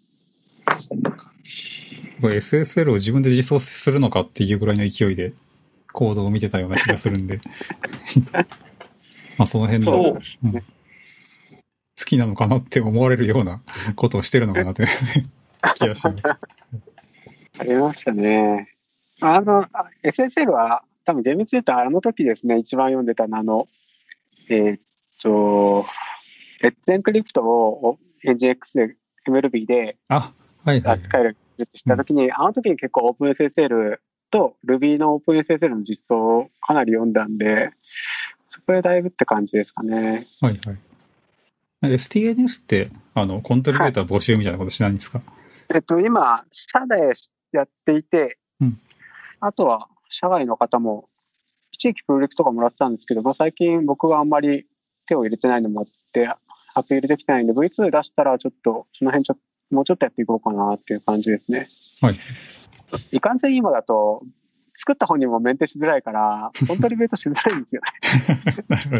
そんな感じ。SSL を自分で実装するのかっていうぐらいの勢いでコードを見てたような気がするんで。(laughs) まあその辺の、そううん好きなのかなって思われるような (laughs) ことをしてるのかなって (laughs) 気がします。ありましたね。あの、あ SSL は多分厳密に言うとあの時ですね、一番読んでたのはあの、えーっと、レッツエンクリプトを NGX で MLB であ、はいはい。扱える技術した時に、あの時に結構 OpenSSL と Ruby の OpenSSL の実装をかなり読んだんで、そこでだいぶって感じですかね。はいはい。STNS って、あの、コントリビューター募集みたいなことしないんですか、えっと、今、社でやっていて、うんあとは社外の方も、一時期プロジェクトとかもらってたんですけど、まあ、最近僕があんまり手を入れてないのもあって、アピールできてないんで、V2 出したらちょっと、その辺ちょっと、もうちょっとやっていこうかなっていう感じですね。はい。いかんせん今だと、作った本人もメンテしづらいから、(laughs) コントリビュートしづらいんですよね。(laughs) なるほ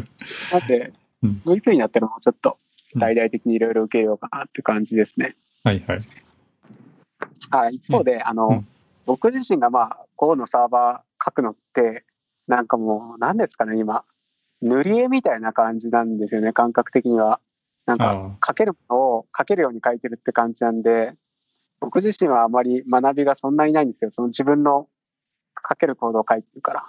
ど。なんでうん V2 になったらもうちょっと大々的にいろいろ受けようかなって感じですね。はいはい。はい、一方で、あの、うん僕自身がまあ、Go のサーバー書くのって、なんかもう、何ですかね、今。塗り絵みたいな感じなんですよね、感覚的には。なんか、あ書けるものを書けるように書いてるって感じなんで、僕自身はあまり学びがそんなにないんですよ。その自分の書けるコードを書いてるから。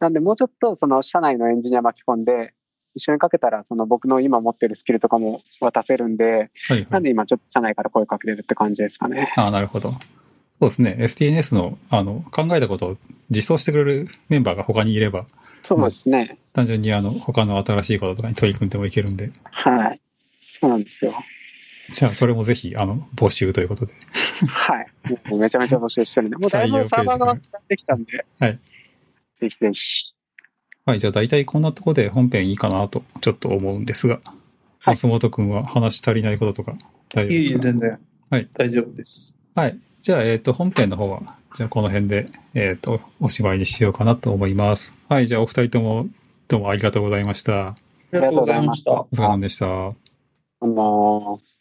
なんで、もうちょっとその社内のエンジニア巻き込んで、一緒に書けたら、その僕の今持ってるスキルとかも渡せるんで、あ、はいはい。なんで今ちょっと社内から声かけてるって感じですかね。ああ、なるほど。そうですね。STNS の、あの、考えたことを実装してくれるメンバーが他にいれば、そうですね。単純にあの、他の新しいこととかに取り組んでもいけるんで、はい。そうなんですよ。じゃあ、それもぜひ、あの、募集ということで。はい。もうめちゃめちゃ募集してるんで、(laughs) もうだいぶサーバーができたんで、はい。ぜひぜひ。はい、じゃあ大体こんなところで本編いいかなと、ちょっと思うんですが、はい松本くんは話し足りないこととか大丈夫ですか？全然。はい。大丈夫です。はい。じゃあ、えっ、と、本編の方は、じゃあこの辺で、えっ、と、おしまいにしようかなと思います。はい、じゃあお二人とも、どうもありがとうございました。ありがとうございました。お疲れ様でした。あのー